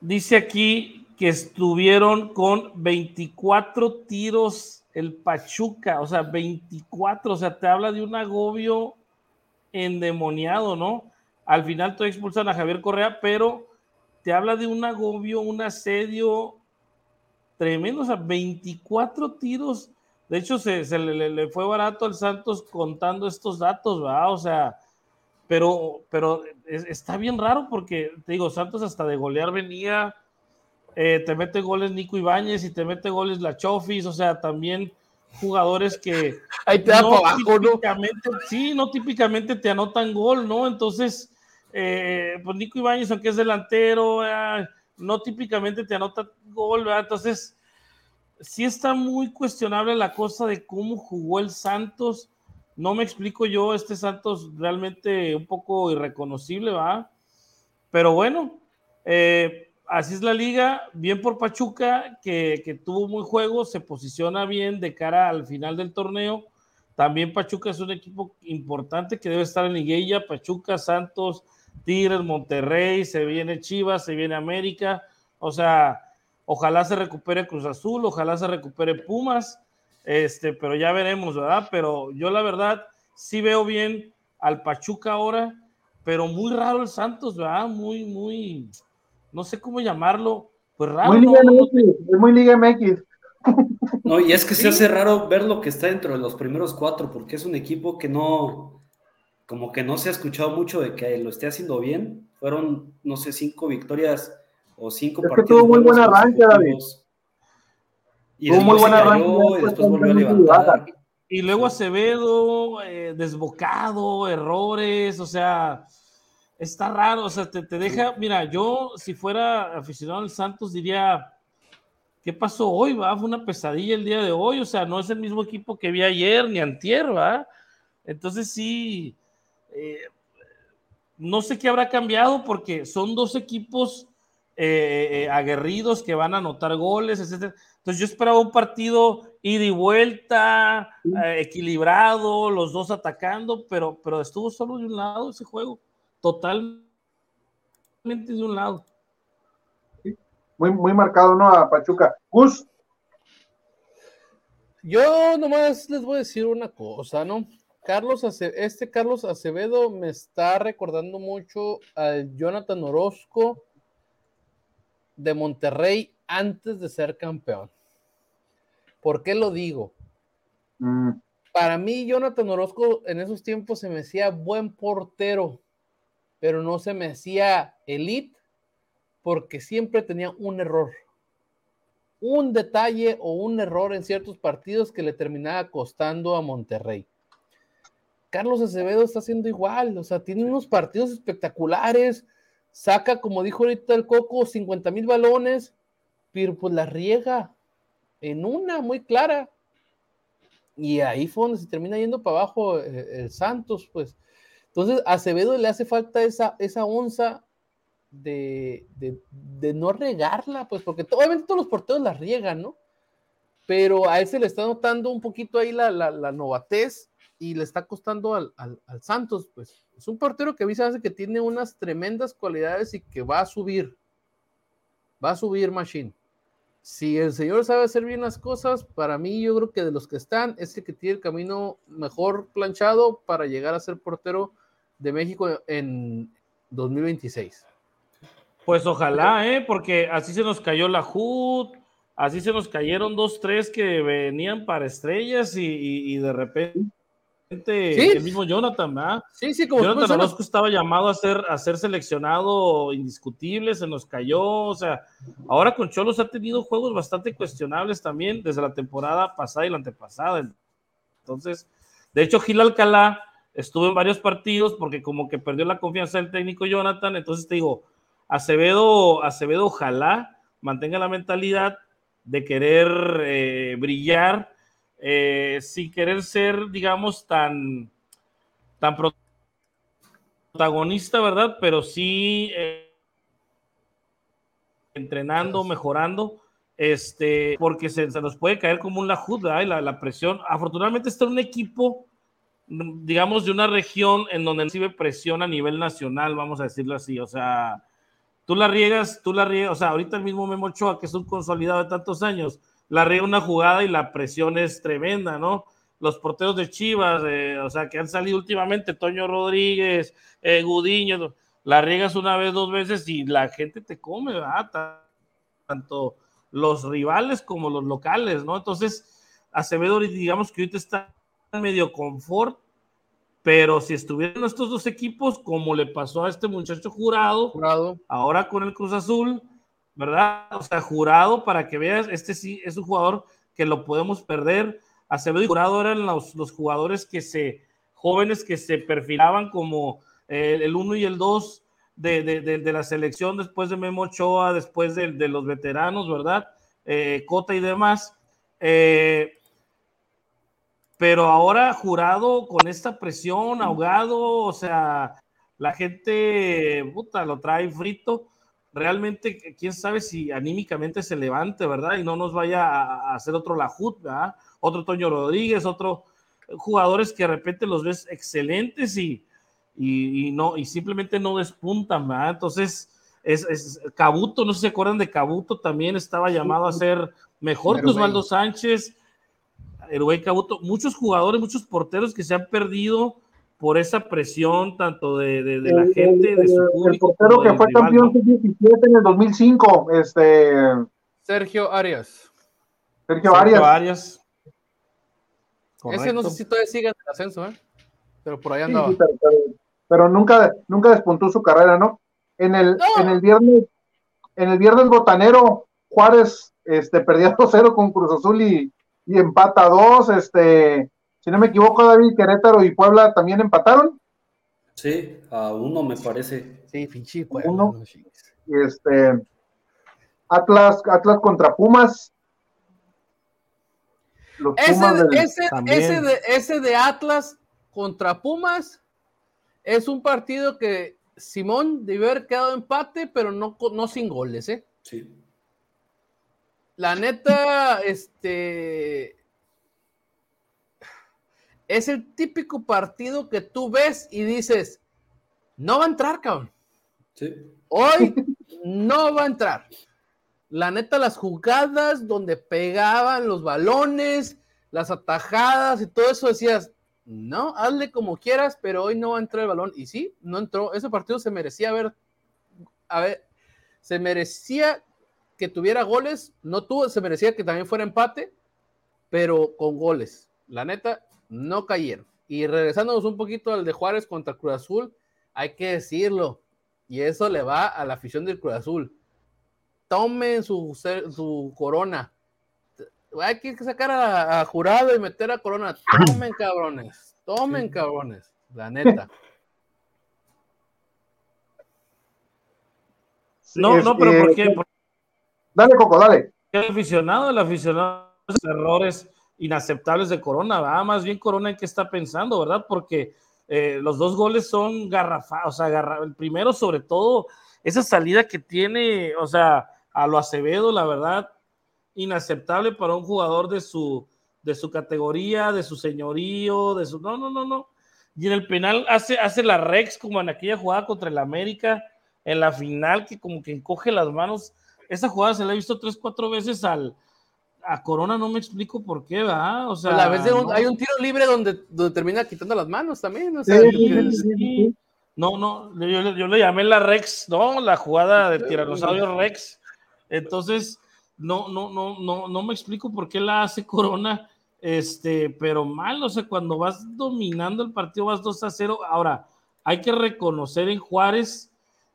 Dice aquí que estuvieron con 24 tiros el Pachuca, o sea, 24, o sea, te habla de un agobio endemoniado, ¿no? Al final te expulsan a Javier Correa, pero te habla de un agobio, un asedio tremendo, o sea, 24 tiros de hecho, se, le, fue barato al Santos contando estos datos, ¿verdad? O sea, pero, pero está bien raro porque, te digo, Santos hasta de golear venía, eh, te mete goles Nico Ibáñez y te mete goles La Chofis, o sea, también jugadores que... Ahí te da no típicamente, Sí, no típicamente te anotan gol, ¿no? Entonces, eh, pues Nico Ibáñez, aunque es delantero, no típicamente te anota gol, ¿verdad? Entonces sí está muy cuestionable la cosa de cómo jugó el Santos. No me explico yo, este Santos realmente un poco irreconocible, ¿va? Pero bueno, eh, así es la liga, bien por Pachuca, que, que tuvo muy juego, se posiciona bien de cara al final del torneo. También Pachuca es un equipo importante que debe estar en liguilla, Pachuca, Santos, Tigres, Monterrey, se viene Chivas, se viene América, o sea, Ojalá se recupere Cruz Azul, ojalá se recupere Pumas, este, pero ya veremos, ¿verdad? Pero yo la verdad sí veo bien al Pachuca ahora, pero muy raro el Santos, ¿verdad? Muy, muy, no sé cómo llamarlo, pues raro. Muy Liga MX, muy Liga MX. No, y es que se hace raro ver lo que está dentro de los primeros cuatro, porque es un equipo que no, como que no se ha escuchado mucho de que lo esté haciendo bien. Fueron, no sé, cinco victorias o cinco es partidos. Que tuvo muy buen arranque, David. Y tuvo muy buen arranque. Y después volvió a levantar. Y luego Acevedo, eh, desbocado, errores, o sea, está raro, o sea, te, te, deja, mira, yo si fuera aficionado al Santos diría, ¿qué pasó hoy? Va? Fue una pesadilla el día de hoy, o sea, no es el mismo equipo que vi ayer ni antier, ¿va? Entonces sí, eh, no sé qué habrá cambiado porque son dos equipos eh, eh, aguerridos que van a anotar goles, etc. Entonces yo esperaba un partido ida y vuelta, eh, equilibrado, los dos atacando, pero, pero estuvo solo de un lado ese juego, totalmente de un lado. Muy, muy marcado, ¿no? A Pachuca. Gus. Yo nomás les voy a decir una cosa, ¿no? Carlos este Carlos Acevedo me está recordando mucho al Jonathan Orozco de Monterrey antes de ser campeón. ¿Por qué lo digo? Mm. Para mí, Jonathan Orozco en esos tiempos se me hacía buen portero, pero no se me hacía elite porque siempre tenía un error. Un detalle o un error en ciertos partidos que le terminaba costando a Monterrey. Carlos Acevedo está haciendo igual, o sea, tiene unos partidos espectaculares, saca, como dijo ahorita el Coco, 50 mil balones, pero pues la riega en una muy clara. Y ahí fue donde se termina yendo para abajo eh, el, Santos, pues. Entonces, a Acevedo le hace falta esa, esa onza de, no regarla, pues, porque obviamente todos los porteros la riegan, ¿no? Pero a él se le está notando un poquito ahí la, la, novatez y le está costando al, Santos, pues. Es un portero que a mí se hace que tiene unas tremendas cualidades y que va a subir. Va a subir Machine si el señor sabe hacer bien las cosas, para mí yo creo que de los que están es el que tiene el camino mejor planchado para llegar a ser portero de México en 2026. Pues ojalá, ¿eh? porque así se nos cayó la HUD, así se nos cayeron dos, tres que venían para estrellas y de repente el mismo Jonathan, ¿verdad? Sí, sí, como Jonathan Orozco estaba llamado a ser, a ser seleccionado indiscutible, se nos cayó, o sea, ahora con Cholos ha tenido juegos bastante cuestionables también desde la temporada pasada y la antepasada. Entonces, de hecho, Gil Alcalá estuvo en varios partidos porque como que perdió la confianza del técnico Jonathan, entonces te digo, Acevedo, Acevedo ojalá mantenga la mentalidad de querer eh, brillar eh, sin querer ser, digamos, tan, tan protagonista, ¿verdad? Pero sí eh, entrenando, mejorando, este, porque se, nos puede caer como un lajud, ¿verdad? Y la, presión. Afortunadamente está en un equipo, digamos, de una región en donde recibe presión a nivel nacional, vamos a decirlo así, o sea, tú la riegas, tú la riegas, o sea, ahorita el mismo Memo Ochoa, que es un consolidado de tantos años, la riega una jugada y la presión es tremenda, ¿no? Los porteros de Chivas, eh, o sea, que han salido últimamente, Toño Rodríguez, eh, Gudiño, la riegas una vez, dos veces y la gente te come, ¿verdad? Tanto los rivales como los locales, ¿no? Entonces, Acevedo, digamos que ahorita está en medio confort, pero si estuvieran estos dos equipos, como le pasó a este muchacho jurado, jurado. ahora con el Cruz Azul, ¿verdad? O sea, jurado para que veas, este sí es un jugador que lo podemos perder. Acevedo y Jurado eran los, los jugadores que se, jóvenes que se perfilaban como eh, el 1 y el 2 de, de, de, la selección después de Memo Ochoa, después de, los veteranos, ¿verdad? Eh, Cota y demás. Eh, pero ahora jurado con esta presión, ahogado, o sea, la gente, puta, lo trae frito realmente, quién sabe si anímicamente se levante, ¿verdad? Y no nos vaya a, hacer otro Lajut, ¿verdad? Otro Toño Rodríguez, otro jugadores que de repente los ves excelentes y, y, no, y simplemente no despuntan, ¿verdad? Entonces, es, es, Cabuto, no sé si se acuerdan de Cabuto, también estaba llamado a ser mejor que Osvaldo Sánchez, el güey Cabuto, muchos jugadores, muchos porteros que se han perdido por esa presión tanto de, de, la gente, de su público. El portero que fue campeón 17 en el 2005, este... Sergio Arias. Sergio, Arias. Ese no sé si todavía sigue en el ascenso, ¿eh? Pero por ahí andaba. pero, nunca, nunca despuntó su carrera, ¿no? En el, en el viernes, en el viernes botanero, Juárez este, perdió 2-0 con Cruz Azul y, y empata 2, este si no me equivoco, David, Querétaro y Puebla también empataron. Sí, a uno me parece. Sí, Finchi, Puebla. Uno. Este, Atlas, Atlas contra Pumas. ese, de, ese de Atlas contra Pumas es un partido que Simón debió haber quedado empate, pero no, no sin goles, ¿eh? Sí. La neta, este, es el típico partido que tú ves y dices, no va a entrar, cabrón. Sí. Hoy no va a entrar. La neta, las jugadas donde pegaban los balones, las atajadas y todo eso, decías, no, hazle como quieras, pero hoy no va a entrar el balón. Y sí, no entró. Ese partido se merecía haber, a ver, se merecía que tuviera goles, no tuvo, se merecía que también fuera empate, pero con goles. La neta, no cayeron. Y regresándonos un poquito al de Juárez contra Cruz Azul, hay que decirlo, y eso le va a la afición del Cruz Azul. tomen su, su corona. Hay que sacar a, jurado y meter a corona. Tomen, cabrones. Tomen, cabrones. La neta. no, no, pero ¿por qué? Dale, Coco, dale. El aficionado, el aficionado, errores inaceptables de Corona, ¿verdad? Más bien Corona en qué está pensando, ¿verdad? Porque eh, los dos goles son garrafados, o sea, el primero sobre todo, esa salida que tiene, o sea, a lo Acevedo, la verdad, inaceptable para un jugador de su, de su categoría, de su señorío, de su... No, no, no, no. Y en el penal hace, hace la Rex como en aquella jugada contra el América, en la final, que como que encoge las manos. Esa jugada se la he visto tres, cuatro veces al, a Corona no me explico por qué, ¿verdad? O sea, la vez hay un tiro libre donde, donde, termina quitando las manos también. O sea, No, no, yo, yo, le llamé la Rex, ¿no? La jugada de tiranosaurio Rex. Entonces, no, no, no, no, no me explico por qué la hace Corona, este, pero mal, o sea, cuando vas dominando el partido vas 2 a 0. Ahora, hay que reconocer en Juárez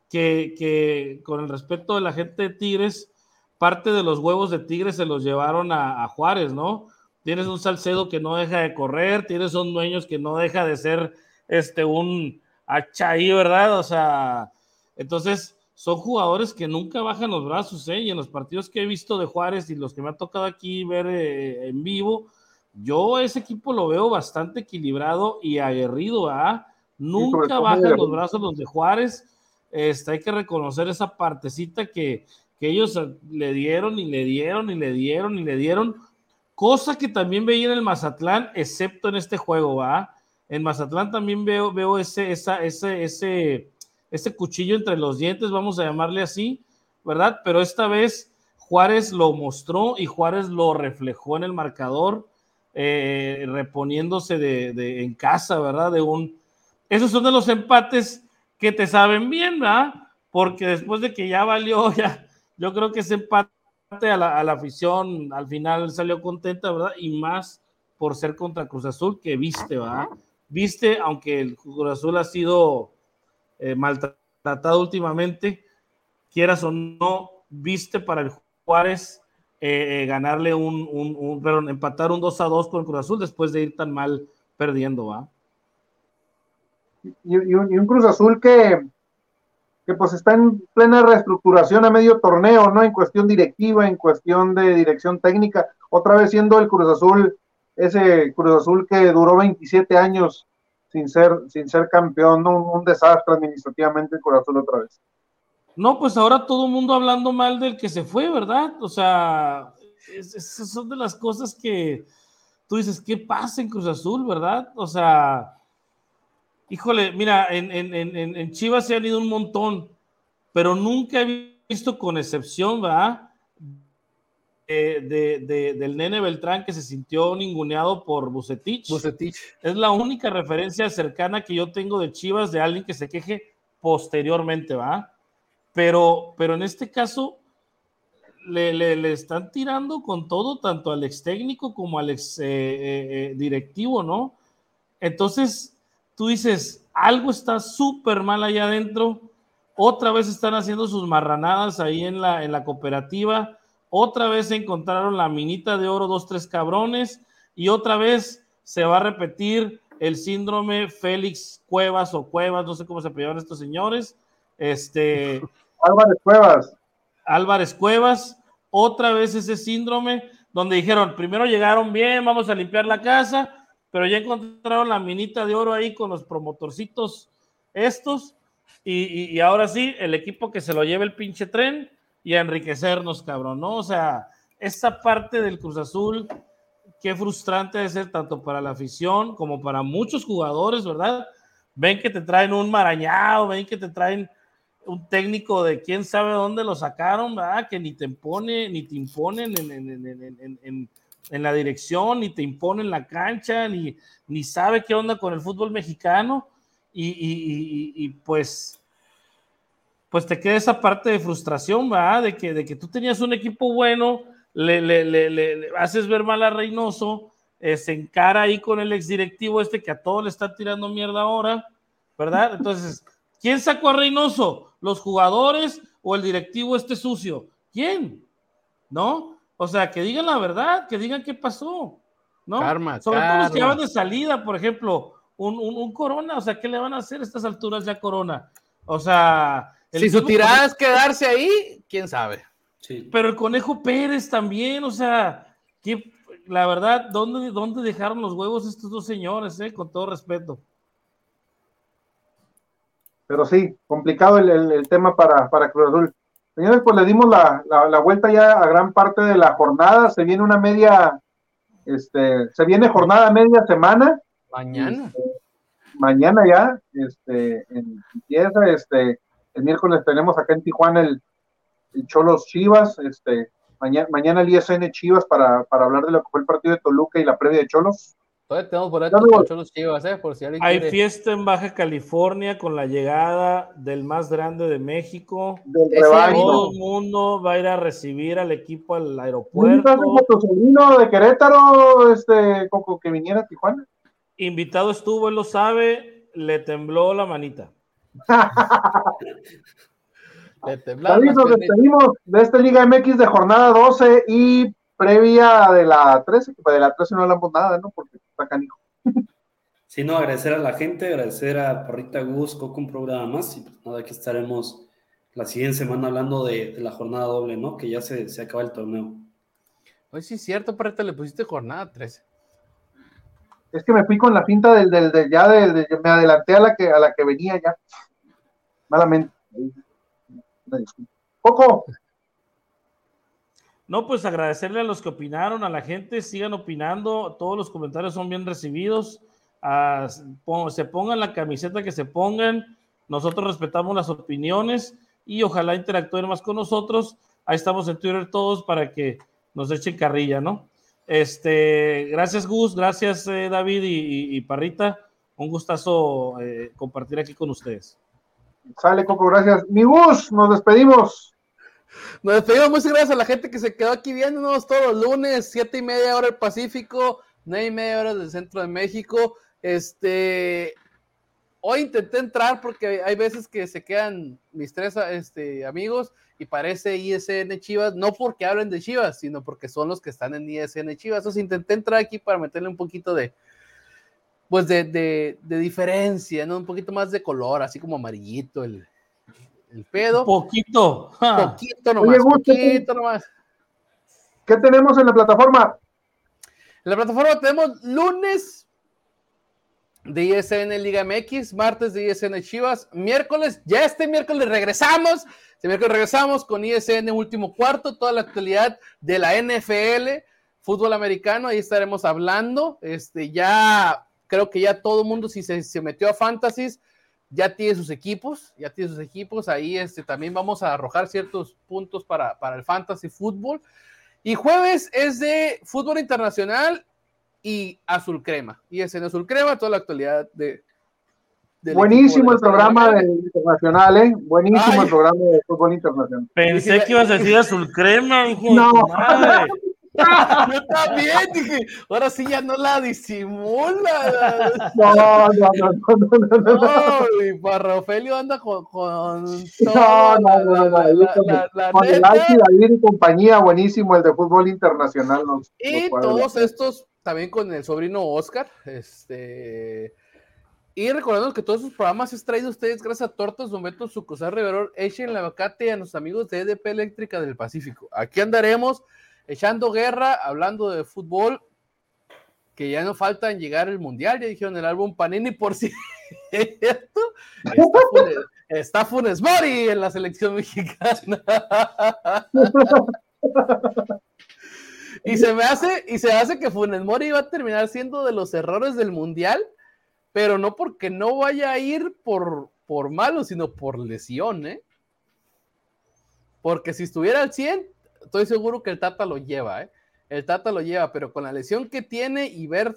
que, que con el respeto de la gente de Tigres, parte de los huevos de Tigres se los llevaron a, Juárez, ¿no? Tienes un Salcedo que no deja de correr, tienes un Dueños que no deja de ser este un ahí, ¿verdad? O sea, entonces son jugadores que nunca bajan los brazos, ¿eh? Y en los partidos que he visto de Juárez y los que me ha tocado aquí ver eh, en vivo, yo ese equipo lo veo bastante equilibrado y aguerrido, ¿ah? Nunca bajan los brazos los de Juárez. Este, hay que reconocer esa partecita que, ellos le dieron y le dieron y le dieron y le dieron, cosa que también veía en el Mazatlán, excepto en este juego, ¿va? En Mazatlán también veo, veo ese, esa, ese, ese, ese cuchillo entre los dientes, vamos a llamarle así, ¿verdad? Pero esta vez Juárez lo mostró y Juárez lo reflejó en el marcador, eh, reponiéndose de, de, en casa, ¿verdad? De un... Esos son de los empates que te saben bien, ¿verdad? Porque después de que ya valió, ya, yo creo que ese empate a la, afición al final salió contenta, ¿verdad? Y más por ser contra Cruz Azul que viste, ¿verdad? Viste, aunque el Cruz Azul ha sido eh, maltratado últimamente, quieras o no, viste para el Juárez eh, eh, ganarle un, un, perdón, empatar un 2 a 2 con el Cruz Azul después de ir tan mal perdiendo, ¿va? y un Cruz Azul que, que pues está en plena reestructuración a medio torneo, ¿no? En cuestión directiva, en cuestión de dirección técnica, otra vez siendo el Cruz Azul, ese Cruz Azul que duró 27 años sin ser, sin ser campeón, un, desastre administrativamente el Cruz Azul otra vez. No, pues ahora todo el mundo hablando mal del que se fue, ¿verdad? O sea, esas son de las cosas que tú dices, ¿qué pasa en Cruz Azul, verdad? O sea, híjole, mira, en, en, Chivas se han ido un montón, pero nunca he visto, con excepción, ¿verdad? De, del nene Beltrán que se sintió ninguneado por Bucetich. Bucetich. Es la única referencia cercana que yo tengo de Chivas de alguien que se queje posteriormente, ¿va? Pero, pero en este caso le, le, están tirando con todo, tanto al ex técnico como al ex eh, eh, eh, directivo, ¿no? Entonces, tú dices, algo está súper mal allá adentro, otra vez están haciendo sus marranadas ahí en la, en la cooperativa, otra vez encontraron la minita de oro, dos, tres cabrones, y otra vez se va a repetir el síndrome Félix Cuevas o Cuevas, no sé cómo se apellidan estos señores. Este. Álvarez Cuevas. Álvarez Cuevas, otra vez ese síndrome donde dijeron, primero llegaron bien, vamos a limpiar la casa, pero ya encontraron la minita de oro ahí con los promotorcitos estos. Y, ahora sí, el equipo que se lo lleve el pinche tren y a enriquecernos, cabrón, ¿no? O sea, esta parte del Cruz Azul, qué frustrante de ser tanto para la afición como para muchos jugadores, ¿verdad? Ven que te traen un marañado, ven que te traen un técnico de quién sabe dónde lo sacaron, ¿verdad? Que ni te impone, ni te imponen en en la dirección, ni te impone en la cancha, ni, ni sabe qué onda con el fútbol mexicano. Y, pues, pues te queda esa parte de frustración, ¿verdad? De que, de que tú tenías un equipo bueno, le, le, haces ver mal a Reynoso, eh, se encara ahí con el exdirectivo este que a todos le está tirando mierda ahora, ¿verdad? Entonces, ¿quién sacó a Reynoso? ¿Los jugadores o el directivo este sucio? ¿Quién? ¿No? O sea, que digan la verdad, que digan qué pasó. ¿No? Karma, Sobre todo los que van de salida, por ejemplo, un, un- un Corona, o sea, ¿qué le van a hacer a estas alturas ya Corona? O sea, el Si su tirada Conejo- es quedarse ahí, quién sabe. Sí. pero el Conejo Pérez también, o sea, ¿qué- la verdad, ¿dónde, ¿dónde dejaron los huevos estos dos señores, eh? Con todo respeto. Pero sí, complicado el, el- el tema para, para Cruz Azul. Señores, pues le dimos la, la- la vuelta ya a gran parte de la jornada. Se viene una media, este, se viene jornada media semana. Mañana. Mañana ya, este, en- empieza, este, el miércoles tenemos acá en Tijuana el, el Cholos Chivas, este, mañana, mañana el ISN Chivas para, para hablar de lo que fue el partido de Toluca y la previa de Cholos. Todavía tenemos boletos los chivas, ¿eh? Por si alguien Hay quiere. fiesta en Baja California con la llegada del más grande de México. Del. Todo el mundo va a ir a recibir al equipo al ¿No aeropuerto. tu sobrino de Querétaro, este, Coco, que viniera a Tijuana? Invitado estuvo, él lo sabe, le tembló la manita. Le piernitas. despedimos de esta Liga MX de jornada 12 y previa de la 13, que de la 13 no hablamos nada, ¿no? Porque está canijo. Sí, no, agradecer a la gente, agradecer a Parrita Gus, Coco, un programa más. Y pues nada, aquí estaremos la siguiente semana hablando de, de la jornada doble, ¿no? Que ya se, se acaba el torneo. Oye, sí, es cierto, Parrita, le pusiste jornada 13. Es que me fui con la pinta del, del, del- ya del, del- me adelanté a la que a la que venía ya. Malamente. Coco, No, pues agradecerle a los que opinaron, a la gente, sigan opinando, todos los comentarios son bien recibidos, Ah, se pongan la camiseta que se pongan, nosotros respetamos las opiniones y ojalá interactúen más con nosotros, ahí estamos en Twitter todos para que nos echen carrilla, ¿no? Este, gracias Gus, gracias eh, David y Parrita, un gustazo eh, compartir aquí con ustedes. sale Coco, gracias. Mi Gus, nos despedimos. Nos despedimos, muchas gracias a la gente que se quedó aquí viéndonos todos los lunes, siete y media hora del Pacífico, nueve y media hora del centro de México. Este, hoy intenté entrar porque hay veces que se quedan mis tres este, amigos y parece ISN Chivas, no porque hablen de Chivas, sino porque son los que están en ISN Chivas. Entonces intenté entrar aquí para meterle un poquito de, pues de, de, de diferencia, ¿no? Un poquito más de color, así como amarillito el, el pedo. Poquito. ja. Poquito nomás, Oye, Gus, ¿qué- poquito nomás. ¿Qué tenemos en la plataforma? En la plataforma tenemos lunes de ISN Liga MX, martes de ISN Chivas, miércoles, ya este miércoles regresamos, este miércoles regresamos con ISN último cuarto, toda la actualidad de la NFL, fútbol americano, ahí estaremos hablando, este ya creo que ya todo el mundo si se, se metió a Fantasies ya tiene sus equipos, ya tiene sus equipos, ahí este, también vamos a arrojar ciertos puntos para, para el Fantasy Fútbol. Y jueves es de fútbol internacional y azul crema. Y es en azul crema toda la actualidad de. del Buenísimo el de programa de internacional, ¿eh? Buenísimo Ay. el programa de fútbol internacional. Pensé que ibas a decir azul crema, hijo de No. madre. Yo también dije, ahora sí ya no la disimula. No, no, no, no, no, no, y Parrofelio anda con, con No, no, la- no, no, la- la- con- la- la el David y compañía, buenísimo el de fútbol internacional. Y todos estos también con el sobrino Oscar. Este. Y recordando que todos sus programas es traído a ustedes gracias a Tortas Don Beto Sucusar Riverol, echen el abacate a nuestros amigos de EDP Eléctrica del Pacífico. Aquí andaremos echando guerra, hablando de fútbol, que ya no falta en llegar el mundial. Ya dijeron el álbum Panini, por cierto. Está Funes, está Funes Mori en la selección mexicana. Y se me hace, y se hace que Funes Mori va a terminar siendo de los errores del mundial, pero no porque no vaya a ir por, por malo, sino por lesión, ¿eh? Porque si estuviera al 100, estoy seguro que el Tata lo lleva, ¿eh? El Tata lo lleva, pero con la lesión que tiene y ver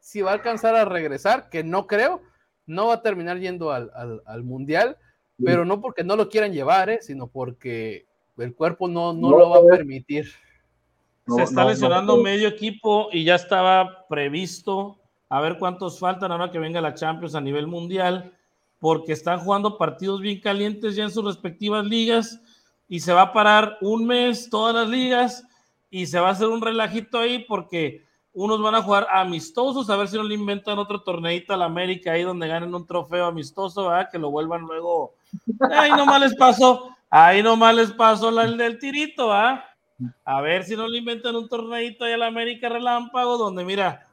si va a alcanzar a regresar, que no creo, no va a terminar yendo al, al- al mundial, pero no porque no lo quieran llevar, ¿eh? Sino porque el cuerpo no, no No, lo va a permitir. No, se está no, lesionando no. medio equipo y ya estaba previsto a ver cuántos faltan ahora que venga la Champions a nivel mundial, porque están jugando partidos bien calientes ya en sus respectivas ligas y se va a parar un mes todas las ligas y se va a hacer un relajito ahí porque unos van a jugar amistosos, a ver si no le inventan otro torneito a la América ahí donde ganen un trofeo amistoso, ¿verdad? Que lo vuelvan luego. Ahí nomás les pasó, ahí nomás les pasó el del tirito, ¿ah? A ver si no le inventan un torneito ahí a la América Relámpago, donde mira,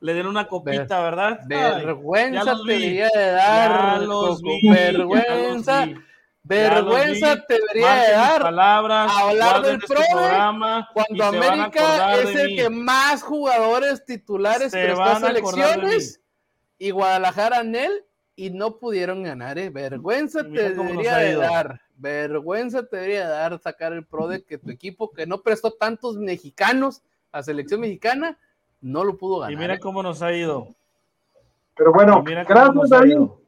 le den una copita, ¿verdad? Vergüenza te de dar, vergüenza. Vergüenza te debería de dar palabras, hablar del este programa cuando América es el que más jugadores titulares prestó a selecciones y Guadalajara en él y no pudieron ganar. ¿eh? Vergüenza te debería de dar. Vergüenza te debería dar sacar el pro de que tu equipo que no prestó tantos mexicanos a selección mexicana no lo pudo ganar. Y mira ¿eh? cómo nos ha ido. Pero bueno, gracias David.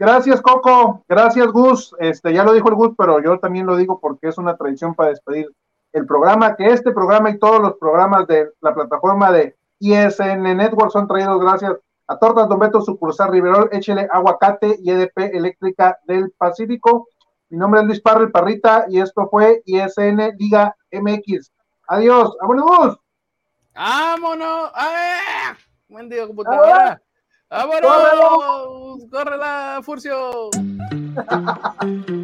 Gracias Coco, gracias Gus. Este ya lo dijo el Gus, pero yo también lo digo porque es una tradición para despedir el programa, que este programa y todos los programas de la plataforma de ISN Network son traídos gracias a Tortas Don Beto, sucursal Riverol, échele aguacate y EDP Eléctrica del Pacífico. Mi nombre es Luis Parra, Parrita, y esto fue ISN Liga MX. Adiós, vámonos. Vámonos. A ver. Buen día, computadora. Vámonos. Corre la Furcio.